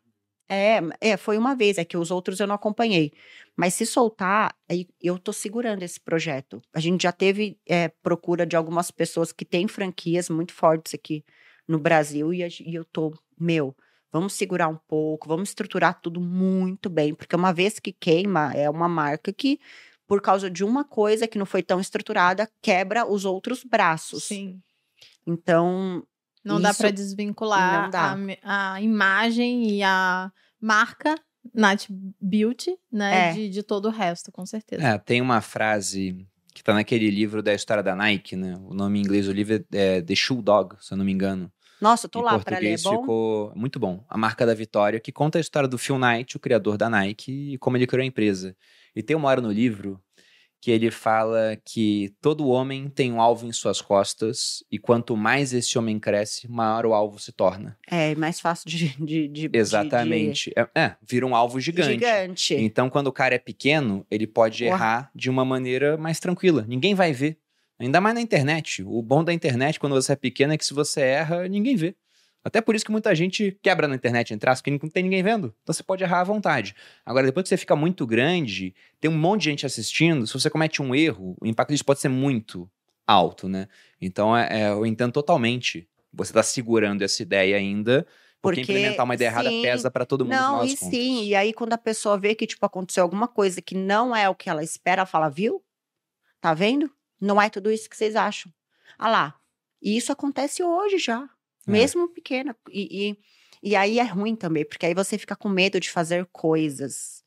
É, é, foi uma vez, é que os outros eu não acompanhei. Mas se soltar, eu tô segurando esse projeto. A gente já teve é, procura de algumas pessoas que têm franquias muito fortes aqui no Brasil e, e eu tô, meu, vamos segurar um pouco, vamos estruturar tudo muito bem, porque uma vez que queima, é uma marca que, por causa de uma coisa que não foi tão estruturada, quebra os outros braços. Sim. Então, Não dá Isso- para desvincular não dá. A, a imagem e a marca Nat Beauty, né? É. De, de todo o resto, com certeza. É, tem uma frase que tá naquele livro da história da Nike, né? O nome em inglês do livro é The Shoe Dog, se eu não me engano. Nossa, eu tô em lá para ler, é bom? ficou muito bom. A marca da vitória, que conta a história do Phil Knight, o criador da Nike, e como ele criou a empresa. E tem uma hora no livro que ele fala que todo homem tem um alvo em suas costas e quanto mais esse homem cresce, maior o alvo se torna. É mais fácil de. de, de Exatamente. de- É, é, vira um alvo gigante. Gigante. Então, quando o cara é pequeno, ele pode errar de uma maneira mais tranquila. Ninguém vai ver. Ainda mais na internet. O bom da internet, quando você é pequeno, é que se você erra, ninguém vê. Até por isso que muita gente quebra na internet, entre aspas, porque não tem ninguém vendo. Então você pode errar à vontade. Agora, depois que você fica muito grande, tem um monte de gente assistindo. Se você comete um erro, o impacto disso pode ser muito alto, né? Então, é, é, eu entendo totalmente. Você está segurando essa ideia ainda, porque, Porque, implementar uma ideia errada sim, pesa para todo mundo. Não, e contas. sim. E aí, quando a pessoa vê que, tipo, aconteceu alguma coisa que não é o que ela espera, ela fala, viu? Tá vendo? Não é tudo isso que vocês acham. Ah lá. E isso acontece hoje já. É. Mesmo pequena. E, e, e aí é ruim também, porque aí você fica com medo de fazer coisas.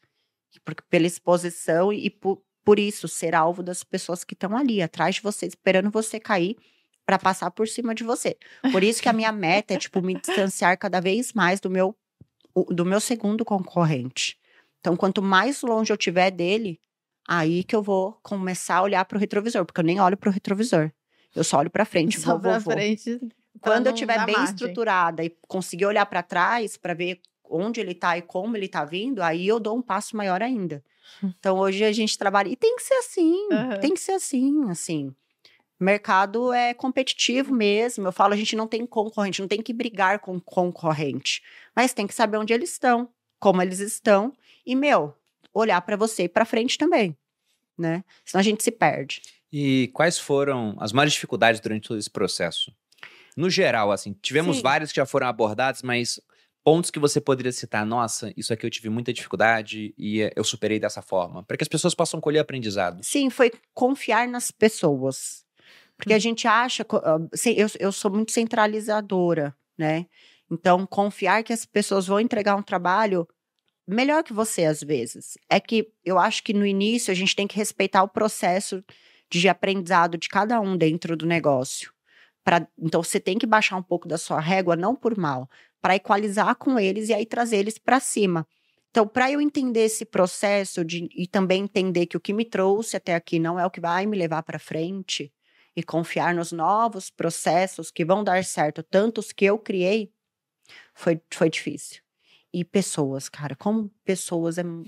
Porque, pela exposição e por, por isso ser alvo das pessoas que estão ali, atrás de você, esperando você cair para passar por cima de você. Por isso que a minha meta é, tipo, me distanciar cada vez mais do meu, do meu segundo concorrente. Então, quanto mais longe eu tiver dele, aí que eu vou começar a olhar para o retrovisor, porque eu nem olho para o retrovisor. Eu só olho para frente, Só vou, pra vou, vou. frente. Quando eu estiver bem margem. estruturada e conseguir olhar para trás para ver onde ele tá e como ele tá vindo, aí eu dou um passo maior ainda. Então hoje a gente trabalha e tem que ser assim, Aham. tem que ser assim, assim. Mercado é competitivo mesmo. Eu falo, a gente não tem concorrente, não tem que brigar com concorrente, mas tem que saber onde eles estão, como eles estão e meu, olhar para você e para frente também, né? Senão a gente se perde. E quais foram as maiores dificuldades durante todo esse processo? No geral, assim, tivemos Sim. vários que já foram abordados, mas pontos que você poderia citar, nossa, isso aqui eu tive muita dificuldade e eh, eu superei dessa forma, para que as pessoas possam colher aprendizado. Sim, foi confiar nas pessoas. Porque a gente acha. ah, Eu, eu sou muito centralizadora, né? Então, confiar que as pessoas vão entregar um trabalho melhor que você, às vezes. É que eu acho que no início a gente tem que respeitar o processo de aprendizado de cada um dentro do negócio. Pra, então, você tem que baixar um pouco da sua régua, não por mal, para equalizar com eles e aí trazer eles para cima. Então, para eu entender esse processo de, e também entender que o que me trouxe até aqui não é o que vai me levar para frente e confiar nos novos processos que vão dar certo, tantos que eu criei, foi, foi difícil. E pessoas, cara, como pessoas é mu-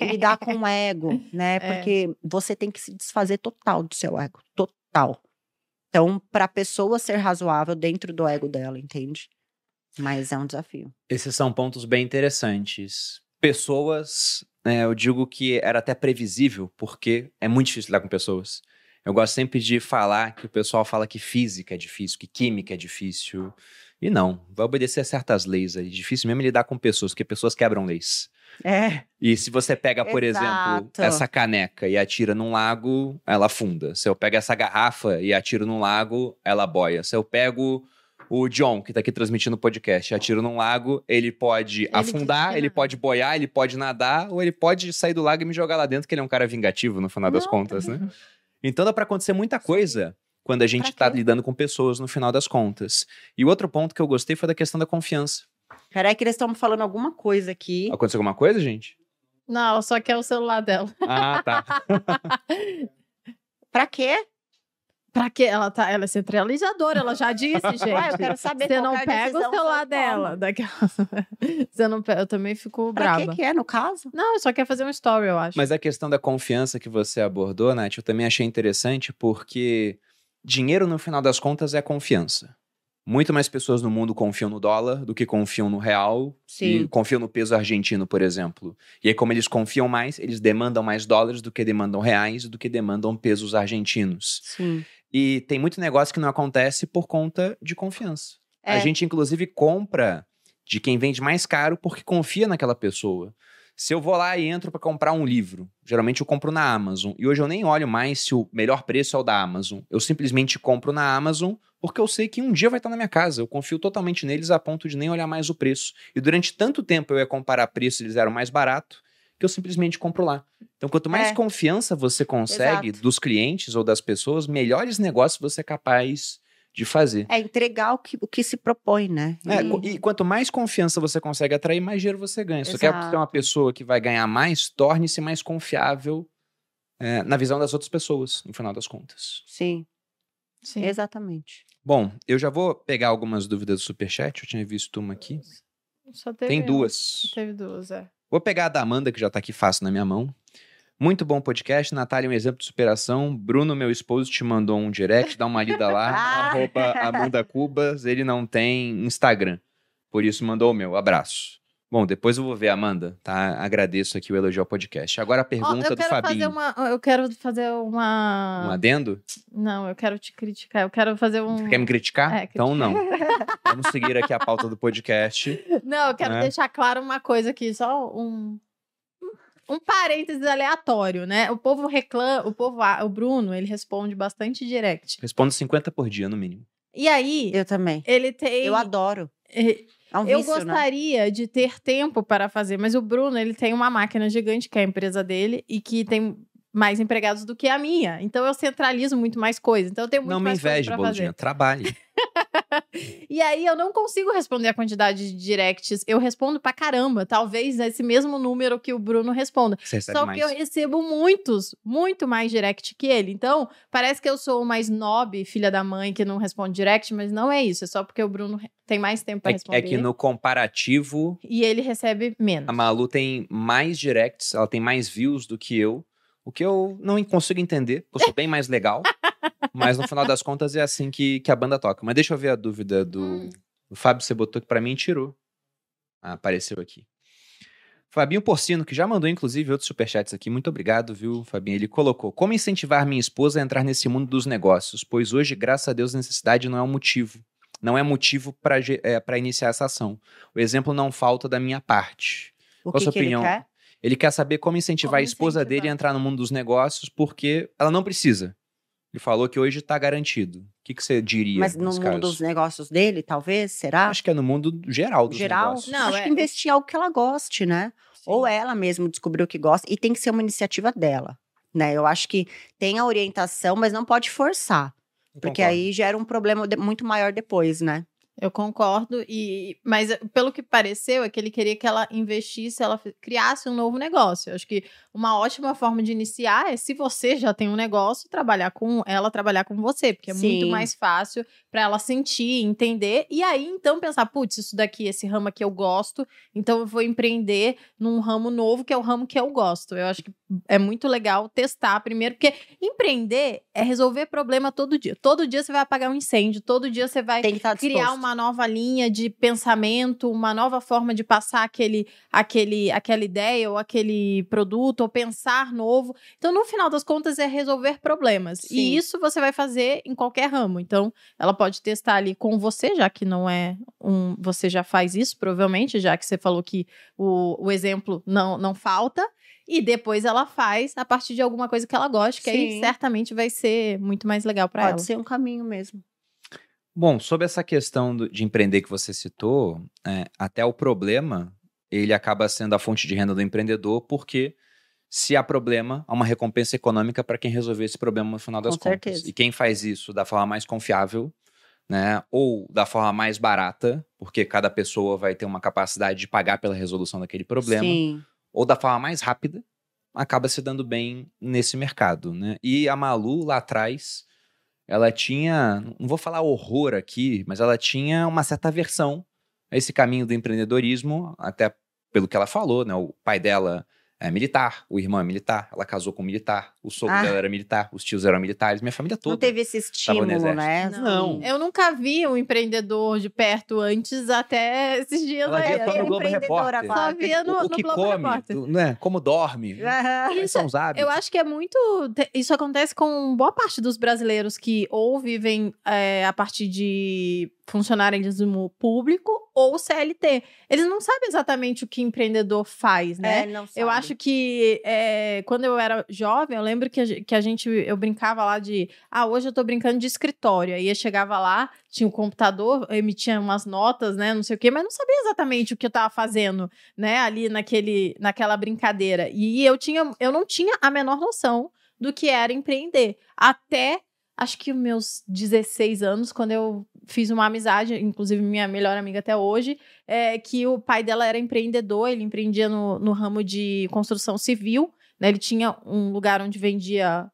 lidar com o ego, né? É. Porque você tem que se desfazer total do seu ego, total. Então, para a pessoa ser razoável dentro do ego dela, entende? Mas é um desafio. Esses são pontos bem interessantes. Pessoas, né, eu digo que era até previsível, porque é muito difícil lidar com pessoas. Eu gosto sempre de falar que o pessoal fala que física é difícil, que química é difícil. E não, vai obedecer a certas leis aí. Difícil mesmo lidar com pessoas, porque pessoas quebram leis. É. E se você pega, por exemplo, Exato. essa caneca e atira num lago, ela afunda. Se eu pego essa garrafa e atiro num lago, ela boia. Se eu pego o John, que tá aqui transmitindo o podcast, e atiro num lago, ele pode afundar, desiste ele pode boiar, ele pode nadar, ou ele pode sair do lago e me jogar lá dentro, que ele é um cara vingativo, no final das Não, contas, né? Então dá pra acontecer muita coisa quando a gente Pra tá quê? lidando com pessoas, no final das contas. E o outro ponto que eu gostei foi da questão da confiança. Peraí que eles estão falando alguma coisa aqui. Aconteceu alguma coisa, gente? Não, só quer o celular dela. Ah, tá. Pra quê? Pra quê? Ela, tá, ela é centralizadora, ela já disse, gente. Ué, eu quero saber Você não qualquer pega o celular dela. Daquela... Você não pega... Eu também fico Pra brava. que que é, no caso? Não, só quer fazer um story, eu acho. Mas a questão da confiança que você abordou, Nath, eu também achei interessante porque dinheiro, no final das contas, é confiança. Muito mais pessoas no mundo confiam no dólar do que confiam no real e Sim. confiam no peso argentino, por exemplo. E aí, como eles confiam mais, eles demandam mais dólares do que demandam reais do que demandam pesos argentinos. Sim. E tem muito negócio que não acontece por conta de confiança. A É. gente, inclusive, compra de quem vende mais caro porque confia naquela pessoa. Se eu vou lá e entro para comprar um livro, geralmente eu compro na Amazon. E hoje eu nem olho mais se o melhor preço é o da Amazon. Eu simplesmente compro na Amazon porque eu sei que um dia vai estar na minha casa. Eu confio totalmente neles a ponto de nem olhar mais o preço. E durante tanto tempo eu ia comparar preço, eles eram mais barato, que eu simplesmente compro lá. Então, quanto mais É. confiança você consegue Exato. dos clientes ou das pessoas, melhores negócios você é capaz de fazer. É entregar o que, o que se propõe, né? É, E- e quanto mais confiança você consegue atrair, mais dinheiro você ganha. Se você quer ter uma pessoa que vai ganhar mais, torne-se mais confiável é, na visão das outras pessoas, no final das contas. Sim, Sim. exatamente. Bom, eu já vou pegar algumas dúvidas do Superchat, eu tinha visto uma aqui. Só teve Tem duas. Teve duas, é. Vou pegar a da Amanda, que já tá aqui fácil na minha mão. Muito bom podcast. Natália, um exemplo de superação. Bruno, meu esposo, te mandou um direct, dá uma lida lá. Ah. arroba Amanda Cubas. Ele não tem Instagram. Por isso mandou o meu. Abraço. Bom, depois eu vou ver, Amanda, tá? Agradeço aqui o elogio ao podcast. Agora a pergunta eu do quero fazer Fabinho. uma. Eu quero fazer uma. Um adendo? Não, eu quero te criticar. Eu quero fazer um. Quer me criticar? É, Então não. Vamos seguir aqui a pauta do podcast. Não, eu quero né? deixar claro uma coisa aqui, só um. Um parênteses aleatório, né? O povo reclama, o povo, ah, o Bruno, ele responde bastante direct. Respondo 50 por dia, no mínimo. E aí, Eu também. ele tem. Eu adoro. eh, É um Eu vício, né? gostaria de ter tempo para fazer, mas o Bruno, ele tem uma máquina gigante, que é a empresa dele, e que tem mais empregados do que a minha. Então eu centralizo muito mais coisas. Então eu tenho muito não me mais coisas inveje, Boludinha. Trabalhe. E aí eu não consigo responder a quantidade de directs. Eu respondo pra caramba. Talvez esse mesmo número que o Bruno responda. Só mais. que eu recebo muitos, muito mais direct que ele. Então, parece que eu sou uma snob, filha da mãe, que não responde direct, mas não é isso. É só porque o Bruno tem mais tempo pra É, responder. é que no comparativo, E ele recebe menos. a Malu tem mais directs, ela tem mais views do que eu. O que eu não consigo entender, eu sou bem mais legal. mas no final das contas é assim que, que a banda toca. Mas deixa eu ver a dúvida do, Hum. do Fábio, você botou que pra mim tirou. Ah, apareceu aqui. Fabinho Porcino, que já mandou inclusive outros superchats aqui. Muito obrigado, viu, Fabinho? Ele colocou: Como incentivar minha esposa a entrar nesse mundo dos negócios? Pois hoje, graças a Deus, necessidade não é um motivo. Não é motivo para é, iniciar essa ação. O exemplo não falta da minha parte. O Qual a sua que ele opinião? quer? Ele quer saber como incentivar Como a esposa incentivar. dele a entrar no mundo dos negócios, porque ela não precisa. Ele falou que hoje está garantido. O que, que você diria? Mas no mundo caso? dos negócios dele, talvez, será? Acho que é no mundo geral dos Geral? negócios. Não, Acho é- que investir em algo que ela goste, né? Ou ela mesma descobriu o que gosta. E tem que ser uma iniciativa dela, né? Eu acho que tem a orientação, mas não pode forçar. Porque Concordo. aí gera um problema muito maior depois, né? Eu concordo, e mas eh, pelo que pareceu é que ele queria que ela investisse, ela criasse um novo negócio. Eu acho que uma ótima forma de iniciar é se você já tem um negócio, trabalhar com ela, trabalhar com você, porque é muito mais fácil para ela sentir, entender e aí então pensar, putz, isso daqui, esse ramo aqui eu gosto, então eu vou empreender num ramo novo que é o ramo que eu gosto. Eu acho que é muito legal testar primeiro, porque empreender é resolver problema todo dia. Todo dia você vai apagar um incêndio, todo dia você vai criar disposto. Uma nova linha de pensamento, uma nova forma de passar aquele, aquele, aquela ideia ou aquele produto, ou pensar novo. Então, no final das contas, é resolver problemas. Sim. E isso você vai fazer em qualquer ramo. Então, ela pode testar ali com você, já que não é um. Você já faz isso, provavelmente, já que você falou que o, o exemplo não, não falta. E depois ela faz a partir de alguma coisa que ela goste, que aí Sim. certamente vai ser muito mais legal para ela. Pode ser um caminho mesmo. Bom, sobre essa questão do- de empreender que você citou, é, até o problema, ele acaba sendo a fonte de renda do empreendedor, porque se há problema, há uma recompensa econômica para quem resolver esse problema no final das Com contas. certeza. E quem faz isso da forma mais confiável, né, ou da forma mais barata, porque cada pessoa vai ter uma capacidade de pagar pela resolução daquele problema, Sim. ou da forma mais rápida, acaba se dando bem nesse mercado, né? E a Malu lá atrás, ela tinha, não vou falar horror aqui, mas ela tinha uma certa aversão a esse caminho do empreendedorismo, até pelo que ela falou, né? O pai dela é militar, o irmão é militar, ela casou com um militar, o sogro Ah. dela era militar, os tios eram militares, minha família toda. Não teve esse estímulo, né? Não. Eu nunca vi um empreendedor de perto antes, até esses dias Ela aí. só no é Globo empreendedora Repórter. agora. Só via no, o, o no que Globo come, Repórter. do- né? como dorme. Aham. Quais são os hábitos? Eu acho que é muito. Isso acontece com boa parte dos brasileiros que ou vivem é, a partir de funcionarismo público ou CLT. Eles não sabem exatamente o que empreendedor faz, né? É, não Eu sabe. Acho que é, quando eu era jovem, eu lembro que a, que a gente, eu brincava lá de, ah, hoje eu tô brincando de escritório. Aí eu chegava lá, tinha o computador, emitia umas notas, né, não sei o quê, mas não sabia exatamente o que eu tava fazendo, né, ali naquele, naquela brincadeira. E eu tinha, eu não tinha a menor noção do que era empreender. Até, acho que meus 16 anos, quando eu fiz uma amizade, inclusive minha melhor amiga até hoje, é, que o pai dela era empreendedor, ele empreendia no, no ramo de construção civil. né? Ele tinha um lugar onde vendia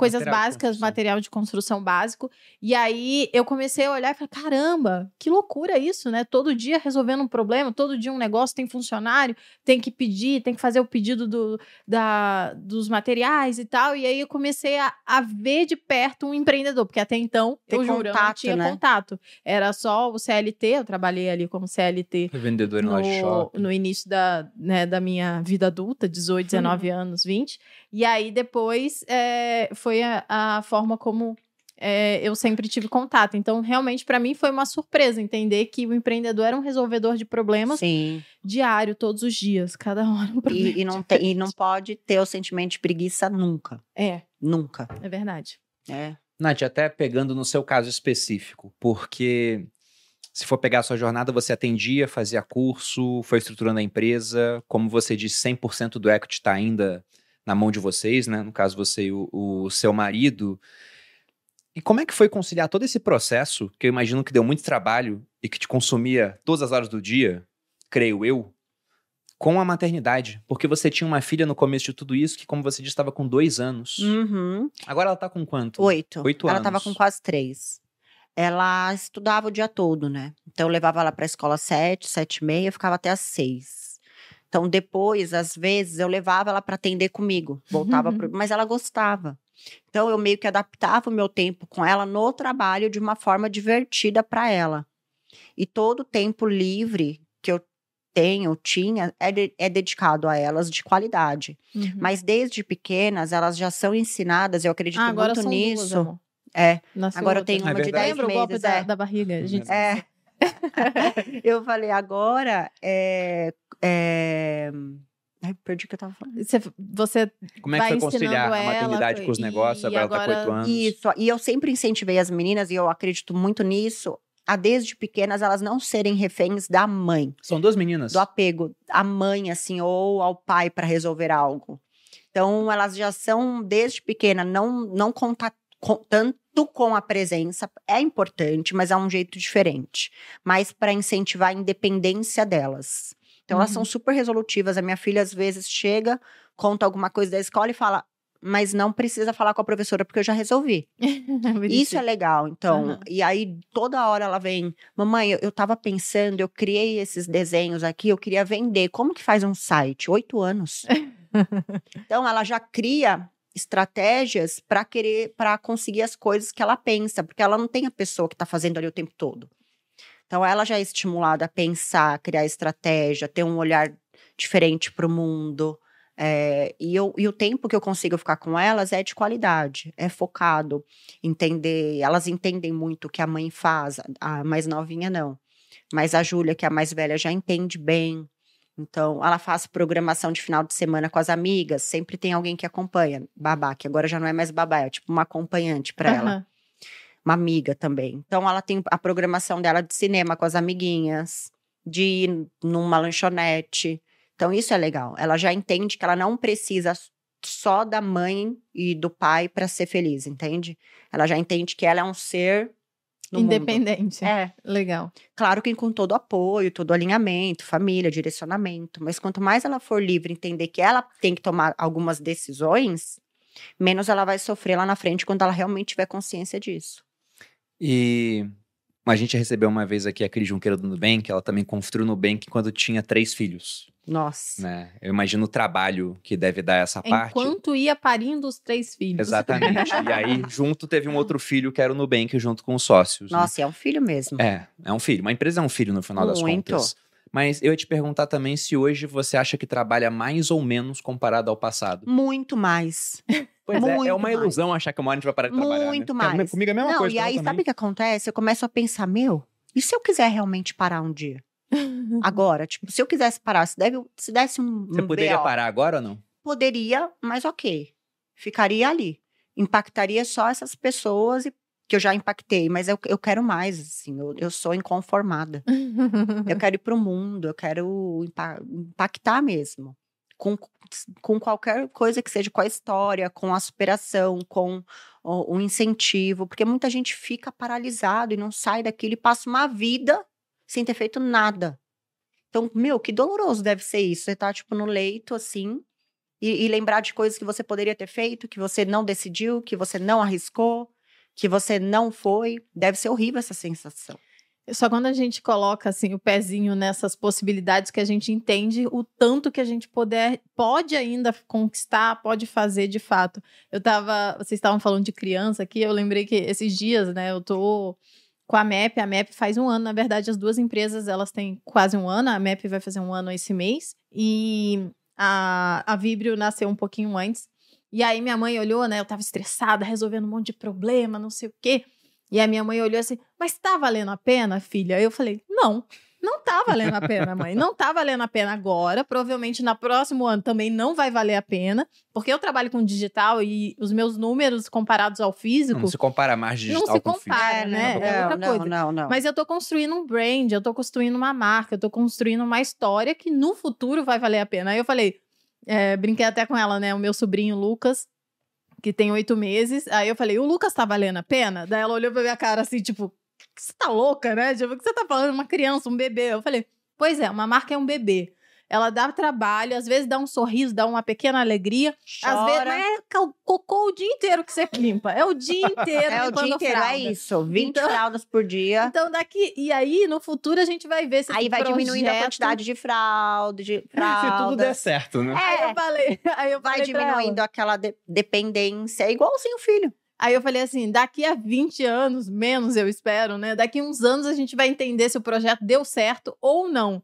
coisas Material de básicas, construção. material de construção básico. E aí eu comecei a olhar e falei: caramba, que loucura isso, né? Todo dia resolvendo um problema, todo dia um negócio, tem funcionário, tem que pedir, tem que fazer o pedido do, da, dos materiais e tal. E aí eu comecei a, a ver de perto um empreendedor, porque até então, Ter eu juro, eu não contato, tinha né? contato. Era só o CLT, eu trabalhei ali como CLT Vendedor em loja de no, shopping. no início da, né, da minha vida adulta, 18, 19 anos, 20. E aí depois é, foi a, a forma como é, eu sempre tive contato. Então, realmente, para mim foi uma surpresa entender que o empreendedor era um resolvedor de problemas Sim. diário, todos os dias, cada hora um problema. E, e não tem, e não pode ter o sentimento de preguiça nunca. É, Nunca. é verdade. É. Nath, até pegando no seu caso específico, porque se for pegar a sua jornada, você atendia, fazia curso, foi estruturando a empresa, como você disse, 100% do equity está ainda na mão de vocês, né? No caso, você e o, o seu marido. E como é que foi conciliar todo esse processo, que eu imagino que deu muito trabalho e que te consumia todas as horas do dia, creio eu, com a maternidade? Porque você tinha uma filha no começo de tudo isso que, como você disse, estava com dois anos. Uhum. Agora ela tá com quanto? Oito. Oito ela anos. tava com quase três. Ela estudava o dia todo, né? Então eu levava ela pra escola às sete, sete e meia, ficava até às seis. Então depois, às vezes, eu levava ela pra atender comigo. Voltava pro... Mas ela gostava. Então eu meio que adaptava o meu tempo com ela no trabalho de uma forma divertida pra ela. E todo o tempo livre que eu tenho, tinha, é, de- é dedicado a elas de qualidade. Uhum. Mas desde pequenas, elas já são ensinadas, eu acredito ah, agora muito são nisso. duas. É, Nasceu agora eu outra. tenho É uma de verdade. 10 Lembra o golpe meses. da, é. da barriga? A gente É. eu falei, agora é. É... Ai, perdi o que eu tava falando. Você, você Como é que vai foi conciliar a ela, maternidade com os e negócios? Agora, ela tá com agora- oito anos. Isso, e eu sempre incentivei as meninas, e eu acredito muito nisso, a desde pequenas elas não serem reféns da mãe, São duas meninas. do apego à mãe, assim, ou ao pai para resolver algo. Então, elas já são, desde pequena, não, não conta com- tanto com a presença, é importante, mas é um jeito diferente. Mas para incentivar a independência delas. Então, elas Uhum. são super resolutivas. A minha filha, às vezes, chega, conta alguma coisa da escola e fala. Mas não precisa falar com a professora, porque eu já resolvi. Isso é legal, então. Aham. E aí, toda hora ela vem, mamãe, eu, eu tava pensando, eu criei esses desenhos aqui, eu queria vender. Como que faz um site? Oito anos. então, ela já cria estratégias para querer, para conseguir as coisas que ela pensa, porque ela não tem a pessoa que tá fazendo ali o tempo todo. Então, ela já é estimulada a pensar, criar estratégia, ter um olhar diferente para o mundo. É, e, eu- e o tempo que eu consigo ficar com elas é de qualidade, é focado, entender. Elas entendem muito o que a mãe faz, a mais novinha não. Mas a Júlia, que é a mais velha, já entende bem. Então, ela faz programação de final de semana com as amigas, sempre tem alguém que acompanha. Babá, que agora já não é mais babá, é tipo uma acompanhante para ela Aham. Uma amiga também. Então ela tem a programação dela de cinema com as amiguinhas, de ir numa lanchonete. Então isso é legal. Ela já entende que ela não precisa só da mãe e do pai para ser feliz, entende? Ela já entende que ela é um ser no mundo. Independente. É, Legal. claro que com todo apoio, todo alinhamento, família, direcionamento, mas quanto mais ela for livre, entender que ela tem que tomar algumas decisões, menos ela vai sofrer lá na frente quando ela realmente tiver consciência disso. E a gente recebeu uma vez aqui a Cris Junqueira do Nubank, ela também construiu o Nubank quando tinha três filhos, Nossa. né? Eu imagino o trabalho que deve dar essa parte. Enquanto ia parindo os três filhos. Exatamente. e aí, junto, teve um outro filho que era o Nubank, junto com os sócios. né? Nossa, é um filho mesmo. É, é um filho. Uma empresa é um filho, no final das Muito. contas. Mas eu ia te perguntar também se hoje você acha que trabalha mais ou menos comparado ao passado. Muito mais. Pois é, é Muito uma mais. ilusão achar que uma hora a gente vai parar de trabalhar. Muito né? É, mais. comigo é a mesma Não, coisa. e aí, também. sabe o que acontece? Eu começo a pensar, meu, e se eu quiser realmente parar um dia? Agora, tipo, se eu quisesse parar, se, deve, se desse um. Você um poderia BO, parar agora ou não? Poderia, mas ok. Ficaria ali. Impactaria só essas pessoas e- que eu já impactei, mas eu, eu quero mais, assim, eu, eu sou inconformada. Eu quero ir pro mundo, eu quero impa- impactar mesmo. Com, com qualquer coisa que seja, com a história, com a superação, com o, o incentivo. Porque muita gente fica paralisado e não sai daquilo e passa uma vida sem ter feito nada. Então, meu, que doloroso deve ser isso. Você tá, tipo, no leito, assim, E, e lembrar de coisas que você poderia ter feito, que você não decidiu, que você não arriscou, que você não foi. Deve ser horrível essa sensação. Só quando a gente coloca assim o pezinho nessas possibilidades que a gente entende o tanto que a gente poder, pode ainda conquistar, pode fazer de fato. Eu tava, vocês estavam falando de criança aqui, eu lembrei que esses dias, né, eu tô com a MEP, a MEP faz um ano, na verdade as duas empresas, elas têm quase um ano, a MEP vai fazer um ano esse mês, e a, a Vibrio nasceu um pouquinho antes, e aí minha mãe olhou, né, eu tava estressada, resolvendo um monte de problema, não sei o quê, e a minha mãe olhou assim, mas tá valendo a pena, filha? Eu falei, não, não tá valendo a pena, mãe. Não tá valendo a pena agora. Provavelmente no próximo ano também não vai valer a pena, porque eu trabalho com digital e os meus números comparados ao físico. Não se compara mais digital não se com compara, físico. né? Não, é outra não, coisa. não, não. Mas eu tô construindo um brand, eu tô construindo uma marca, eu tô construindo uma história que no futuro vai valer a pena. Aí eu falei, é, brinquei até com ela, né? O meu sobrinho Lucas, que tem oito meses. Aí eu falei, o Lucas tá valendo a pena? Daí ela olhou pra minha cara assim, tipo, você tá louca, né? Tipo, o que você tá falando? Uma criança, um bebê. Eu falei, pois é, uma marca é um bebê. Ela dá trabalho, às vezes dá um sorriso, dá uma pequena alegria. Às vezes, Chora. mas é cocô o dia inteiro que você limpa. É o dia inteiro É o dia inteiro, fralda. é isso. 20 Então- fraldas por dia. Então, daqui. E aí, no futuro, a gente vai ver se Aí vai diminuindo a projeto- quantidade de fralda, de Se tudo der certo, né? Aí É, eu falei. Aí eu vai falei diminuindo aquela de- dependência. É igualzinho o filho. Aí eu falei assim: daqui a 20 anos, menos eu espero, né? Daqui uns anos a gente vai entender se o projeto deu certo ou não.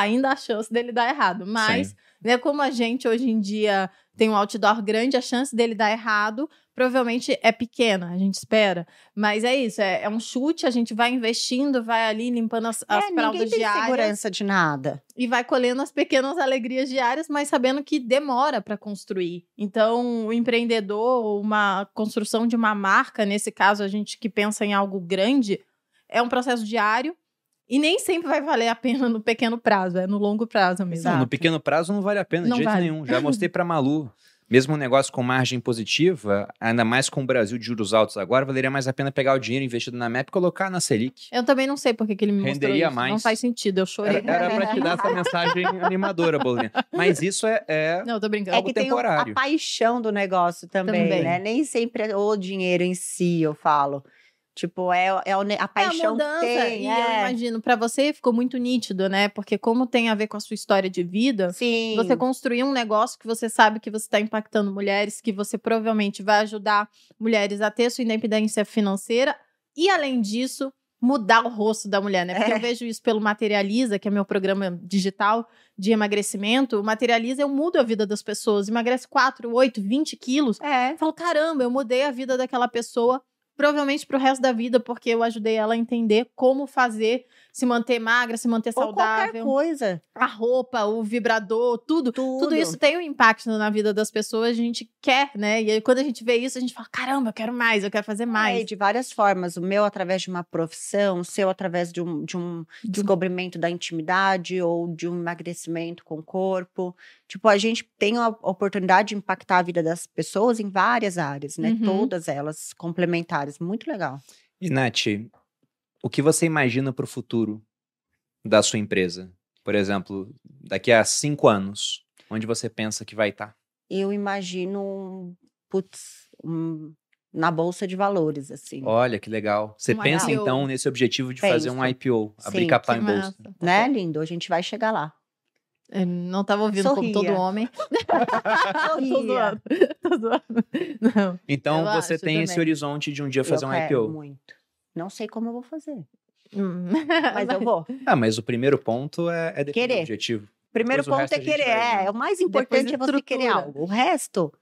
Ainda há chance dele dar errado. Mas, Sim. né, como a gente hoje em dia tem um outdoor grande, a chance dele dar errado provavelmente é pequena, a gente espera. Mas é isso, é, é um chute, a gente vai investindo, vai ali limpando as, as é, fraldas tem diárias segurança de nada. e vai colhendo as pequenas alegrias diárias, mas sabendo que demora para construir. Então, o empreendedor, uma construção de uma marca, nesse caso, a gente que pensa em algo grande, é um processo diário e nem sempre vai valer a pena no pequeno prazo, é no longo prazo mesmo. Não, no pequeno prazo não vale a pena Não de jeito vale. nenhum. Já mostrei pra Malu. Mesmo um negócio com margem positiva, ainda mais com o Brasil de juros altos agora, valeria mais a pena pegar o dinheiro investido na MEP e colocar na Selic. Eu também não sei porque que ele me mostrou Renderia isso. Não mais. faz sentido, eu chorei. Era, era pra te dar essa mensagem animadora, Bolinha. Mas isso é, é- Não, tô brincando. É que tem temporário. a paixão do negócio também, Também. né? Nem sempre é o dinheiro em si, eu falo. Tipo, é, é ne- a É a paixão mudança, tem. e eu é. imagino, pra você ficou muito nítido, né? Porque como tem a ver com a sua história de vida, Sim. Você construir um negócio que você sabe que você está impactando mulheres, que você provavelmente vai ajudar mulheres a ter sua independência financeira e, além disso, mudar o rosto da mulher, né? Porque É. eu vejo isso pelo Materializa, que é meu programa digital de emagrecimento. O Materializa, eu mudo a vida das pessoas. Emagrece 4, 8, 20 quilos. É. Eu falo, caramba, eu mudei a vida daquela pessoa, provavelmente pro resto da vida, porque eu ajudei ela a entender como fazer, se manter magra, se manter Ou qualquer saudável coisa. a roupa, o vibrador, tudo, Tudo. tudo isso tem um impacto na vida das pessoas, a gente quer, né? E aí, quando a gente vê isso, a gente fala: caramba, eu quero mais, eu quero fazer É, mais. de várias formas. O meu através de uma profissão, o seu através de um, de um De um- descobrimento da intimidade ou de um emagrecimento com o corpo. Tipo, a gente tem a oportunidade de impactar a vida das pessoas em várias áreas, né? Uhum. Todas elas complementares. Muito legal. E, Nath, o que você imagina para o futuro da sua empresa? Por exemplo, daqui a cinco anos, onde você pensa que vai tá? estar? Eu imagino, putz, um- na bolsa de valores, assim. Olha, que legal. Você Um pensa, IPO. então, nesse objetivo de fazer um Penso. IPO, abrir capital em bolsa. massa. Né, lindo? A gente vai chegar lá. Eu não tava ouvindo como Sorria. todo homem. Tô Sorria. zoando. Tô zoando. Não. Então, Eu você tem esse também. horizonte de um dia fazer eu um quero IPO. muito. Não sei como eu vou fazer, Hum. mas eu vou. Ah, mas o primeiro ponto é, é definir Querer. o objetivo. Primeiro Depois ponto é querer. vai É, o mais importante é você querer algo. O resto,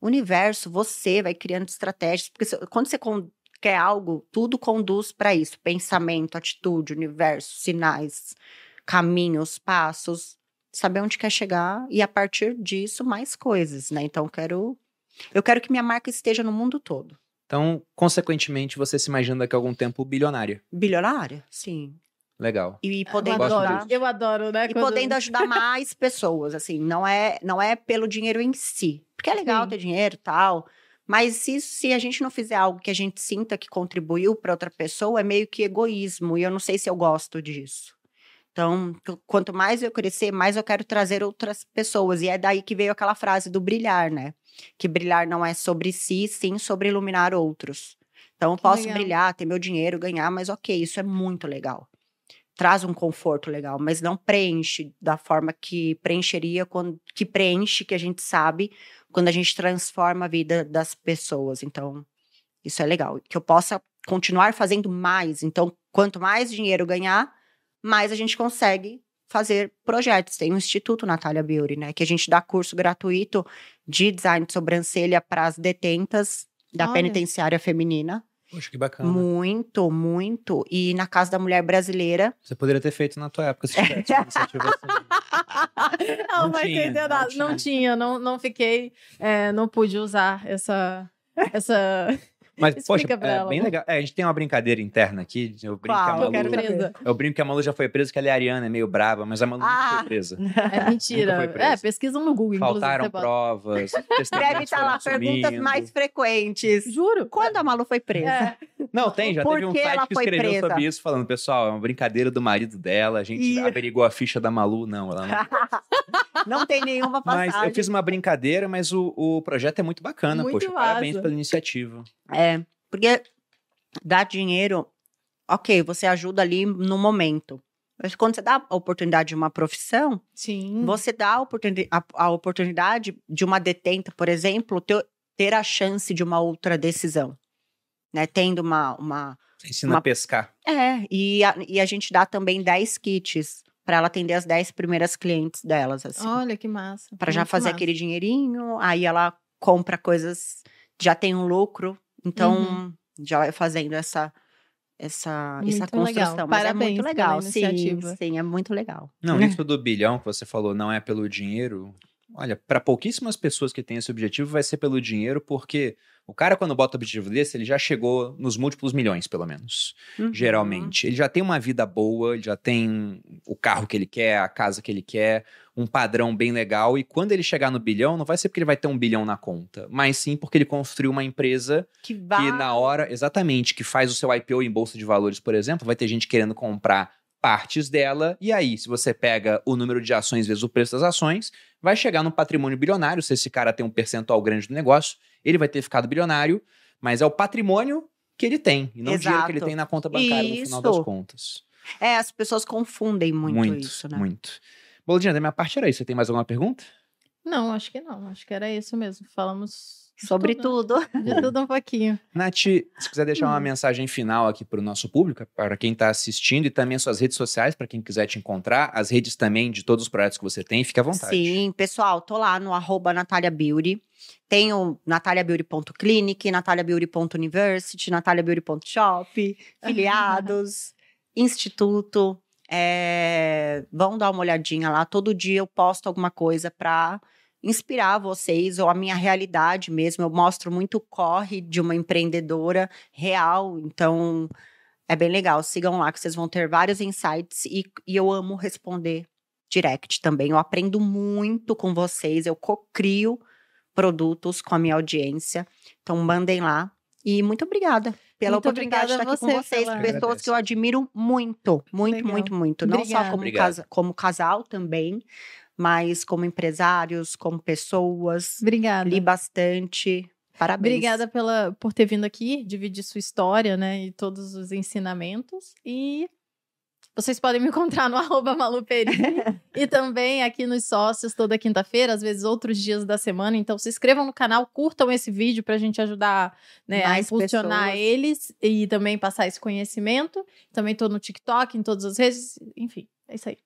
o universo, você vai criando estratégias. Porque se- quando você con- quer algo, tudo conduz para isso: pensamento, atitude, universo, sinais, caminhos, passos. Saber onde quer chegar e a partir disso mais coisas, né? Então eu quero, eu quero que minha marca esteja no mundo todo. Então, consequentemente, você se imagina daqui a algum tempo bilionária. Bilionária, sim. Legal. E Eu podendo adoro, ajudar. eu adoro, né? E quando- podendo ajudar mais pessoas, assim, não é, não é pelo dinheiro em si. Porque é legal Sim. ter dinheiro e tal, mas se, se a gente não fizer algo que a gente sinta que contribuiu para outra pessoa, é meio que egoísmo, e eu não sei se eu gosto disso. Então, qu- quanto mais eu crescer, mais eu quero trazer outras pessoas. E é daí que veio aquela frase do brilhar, né? Que brilhar não é sobre si, sim sobre iluminar outros. Então, eu Que posso legal. brilhar, ter meu dinheiro, ganhar, mas ok, isso é muito legal. Traz um conforto legal, mas não preenche da forma que preencheria, quando, que preenche, que a gente sabe, quando a gente transforma a vida das pessoas. Então, isso é legal. Que eu possa continuar fazendo mais. Então, quanto mais dinheiro ganhar, mais a gente consegue fazer projetos. Tem o Instituto Natália Beauty, né? Que a gente dá curso gratuito de design de sobrancelha para as detentas da Olha. penitenciária feminina. Poxa, que bacana. Muito, muito. E na Casa da Mulher Brasileira. Você poderia ter feito na tua época se tivesse iniciativa assim. Não, Não vai tinha, não nada. tinha. Não tinha, não, não fiquei, é, não pude usar essa. essa... Mas, poxa, Explica é ela. bem legal. É, a gente tem uma brincadeira interna aqui. Eu brinco Qual? que a Eu Malu. presa. Eu brinco que a Malu já foi presa, que ela é ariana, é meio brava, mas a Malu nunca Ah. foi presa. É mentira. Nunca presa. É, pesquisam no Google, Faltaram provas. Deve estar lá foram perguntas sumindo. mais frequentes. Juro. Quando a Malu foi presa? É. Não, tem, já Por teve um site que escreveu presa? sobre isso, falando, pessoal, é uma brincadeira do marido dela, a gente Ih. averigou a ficha da Malu. Não, ela não. Não tem nenhuma Mas passagem. eu fiz uma brincadeira, mas o, o projeto é muito bacana, Muito poxa. Parabéns massa. pela iniciativa. É, porque dar dinheiro, ok, você ajuda ali no momento. Mas quando você dá a oportunidade de uma profissão, Sim. você dá a oportuni- a, a oportunidade de uma detenta, por exemplo, ter, ter a chance de uma outra decisão. Né? Tendo uma, uma. Você ensina Uma- a pescar. É, e a, e a gente dá também 10 kits para ela atender as 10 primeiras clientes delas, assim. Olha que massa. Para já Muito fazer massa. aquele dinheirinho, aí ela compra coisas, já tem um lucro, então Uhum. já vai fazendo essa essa essa Muito legal. construção, mas é Parabéns muito pela legal, sim, sim, é muito legal. Não, isso do bilhão que você falou não é pelo dinheiro. Olha, para pouquíssimas pessoas que têm esse objetivo, vai ser pelo dinheiro, porque o cara, quando bota o objetivo desse, ele já chegou nos múltiplos milhões, pelo menos. Uhum. Geralmente. Ele já tem uma vida boa, ele já tem o carro que ele quer, a casa que ele quer, um padrão bem legal. E quando ele chegar no bilhão, não vai ser porque ele vai ter um bilhão na conta, mas sim porque ele construiu uma empresa Que que na hora, exatamente, que faz o seu IPO em bolsa de valores, por exemplo, vai ter gente querendo comprar partes dela, e aí, se você pega o número de ações vezes o preço das ações, vai chegar no patrimônio bilionário, se esse cara tem um percentual grande do negócio, ele vai ter ficado bilionário, mas é o patrimônio que ele tem, e não o dinheiro que ele Exato. tem na conta bancária no final Isso. das contas. É, as pessoas confundem muito, isso, né? Muito. Boladinha, da minha parte era isso. Você tem mais alguma pergunta? Não, acho que não. Acho que era isso mesmo. Falamos Sobre tudo. tudo. De tudo um pouquinho. Nath, se quiser deixar uma Hum. mensagem final aqui para o nosso público, para quem está assistindo, e também as suas redes sociais, para quem quiser te encontrar, as redes também de todos os projetos que você tem, fique à vontade. Sim, pessoal, tô lá no arroba Natália Beauty. Tenho nataliabeauty.clinic, nataliabeauty.university, nataliabeauty.shop, filiados, instituto. É, vão dar uma olhadinha lá. Todo dia eu posto alguma coisa para inspirar vocês ou a minha realidade mesmo. Eu mostro muito o corre de uma empreendedora real. Então, é bem legal. Sigam lá que vocês vão ter vários insights e, e eu amo responder direct também. Eu aprendo muito com vocês, eu cocrio produtos com a minha audiência. Então, mandem lá. E muito obrigada pela Muito oportunidade de obrigada estar aqui a com você vocês, pessoas Agradeço. que eu admiro muito, muito, Legal. muito, muito. Não só Obrigada. como, Obrigado. casa- como casal também, mas como empresários, como pessoas. Obrigada. Li bastante. Parabéns. Obrigada pela, por ter vindo aqui, dividir sua história, né? E todos os ensinamentos. E vocês podem me encontrar no arroba Maluperini e também aqui nos sócios toda quinta-feira, às vezes outros dias da semana. Então se inscrevam no canal, curtam esse vídeo pra gente ajudar né, a impulsionar pessoas. eles e também passar esse conhecimento. Também tô no TikTok, em todas as redes. Enfim, é isso aí.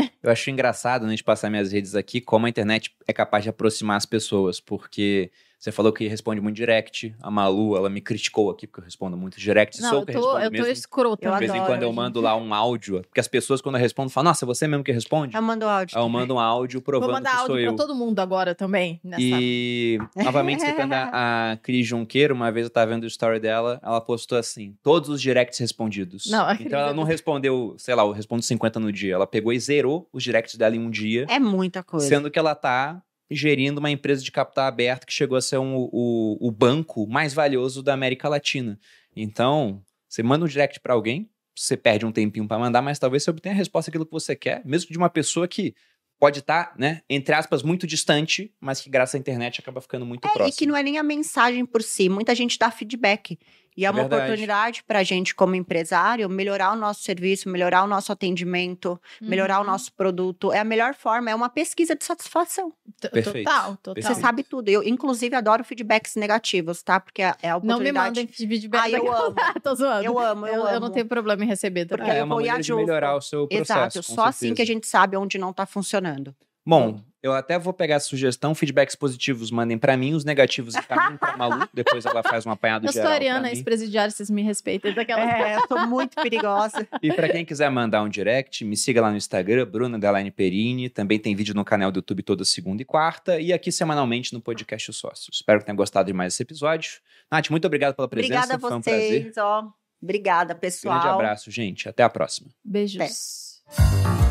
Eu acho engraçado, antes de passar minhas redes aqui, como a internet é capaz de aproximar as pessoas, porque você falou que responde muito direct. A Malu, ela me criticou aqui, porque eu respondo muito direct. Não, sou eu que tô, respondo eu tô mesmo. escrota. Eu De vez em quando eu gente. mando lá um áudio, porque as pessoas, quando eu respondo, falam, nossa, é você mesmo que responde? Eu mando áudio. Eu mando um áudio Vou provando mandar que sou áudio eu. pra todo mundo agora também. Nessa... E, novamente, citando a, a Cris Junqueiro, uma vez eu tava vendo o story dela, ela postou assim, todos os directs respondidos. Não, a Cris então ela não respondeu, sei lá, eu respondo 50 no dia. Ela pegou e zerou os directs dela em um dia, É muita coisa. sendo que ela tá gerindo uma empresa de capital aberto que chegou a ser um- o, o banco mais valioso da América Latina. Então, você manda um direct pra alguém, você perde um tempinho para mandar, mas talvez você obtenha a resposta aquilo que você quer, mesmo de uma pessoa que pode estar, tá, né, entre aspas, muito distante, mas que graças à internet acaba ficando muito é, próximo. E que não é nem a mensagem por si, muita gente dá feedback. E é, é uma Verdade. oportunidade para a gente, como empresário, melhorar o nosso serviço, melhorar o nosso atendimento, uhum. melhorar o uhum. nosso produto. É a melhor forma, é uma pesquisa de satisfação. Perfeito. Total, total. Você sabe tudo. Eu, inclusive, adoro feedbacks negativos, tá? Porque é, é a oportunidade... Não me mandem feedback. Ah, eu amo. Tô zoando. Eu amo, eu, eu, amo. eu não tenho problema em receber. Porque é, eu uma vou maneira de melhorar o seu processo. Exato. Só assim que a gente sabe onde não está funcionando. Bom, eu até vou pegar a sugestão, feedbacks positivos mandem para mim, os negativos encaminhem pra Malu, depois ela faz um apanhado eu geral Eu sou Ariana, ex-presidiária, vocês me respeitam. Daquela... É, eu tô muito perigosa. E para quem quiser mandar um direct, me siga lá no Instagram, Bruna Delaine Perini, também tem vídeo no canal do YouTube toda segunda e quarta, e aqui semanalmente no podcast Sócios. Espero que tenham gostado de mais esse episódio. Nath, muito obrigado pela presença, Obrigada a foi um vocês, ó. Obrigada, pessoal. Grande abraço, gente. Até a próxima. Beijos. Até.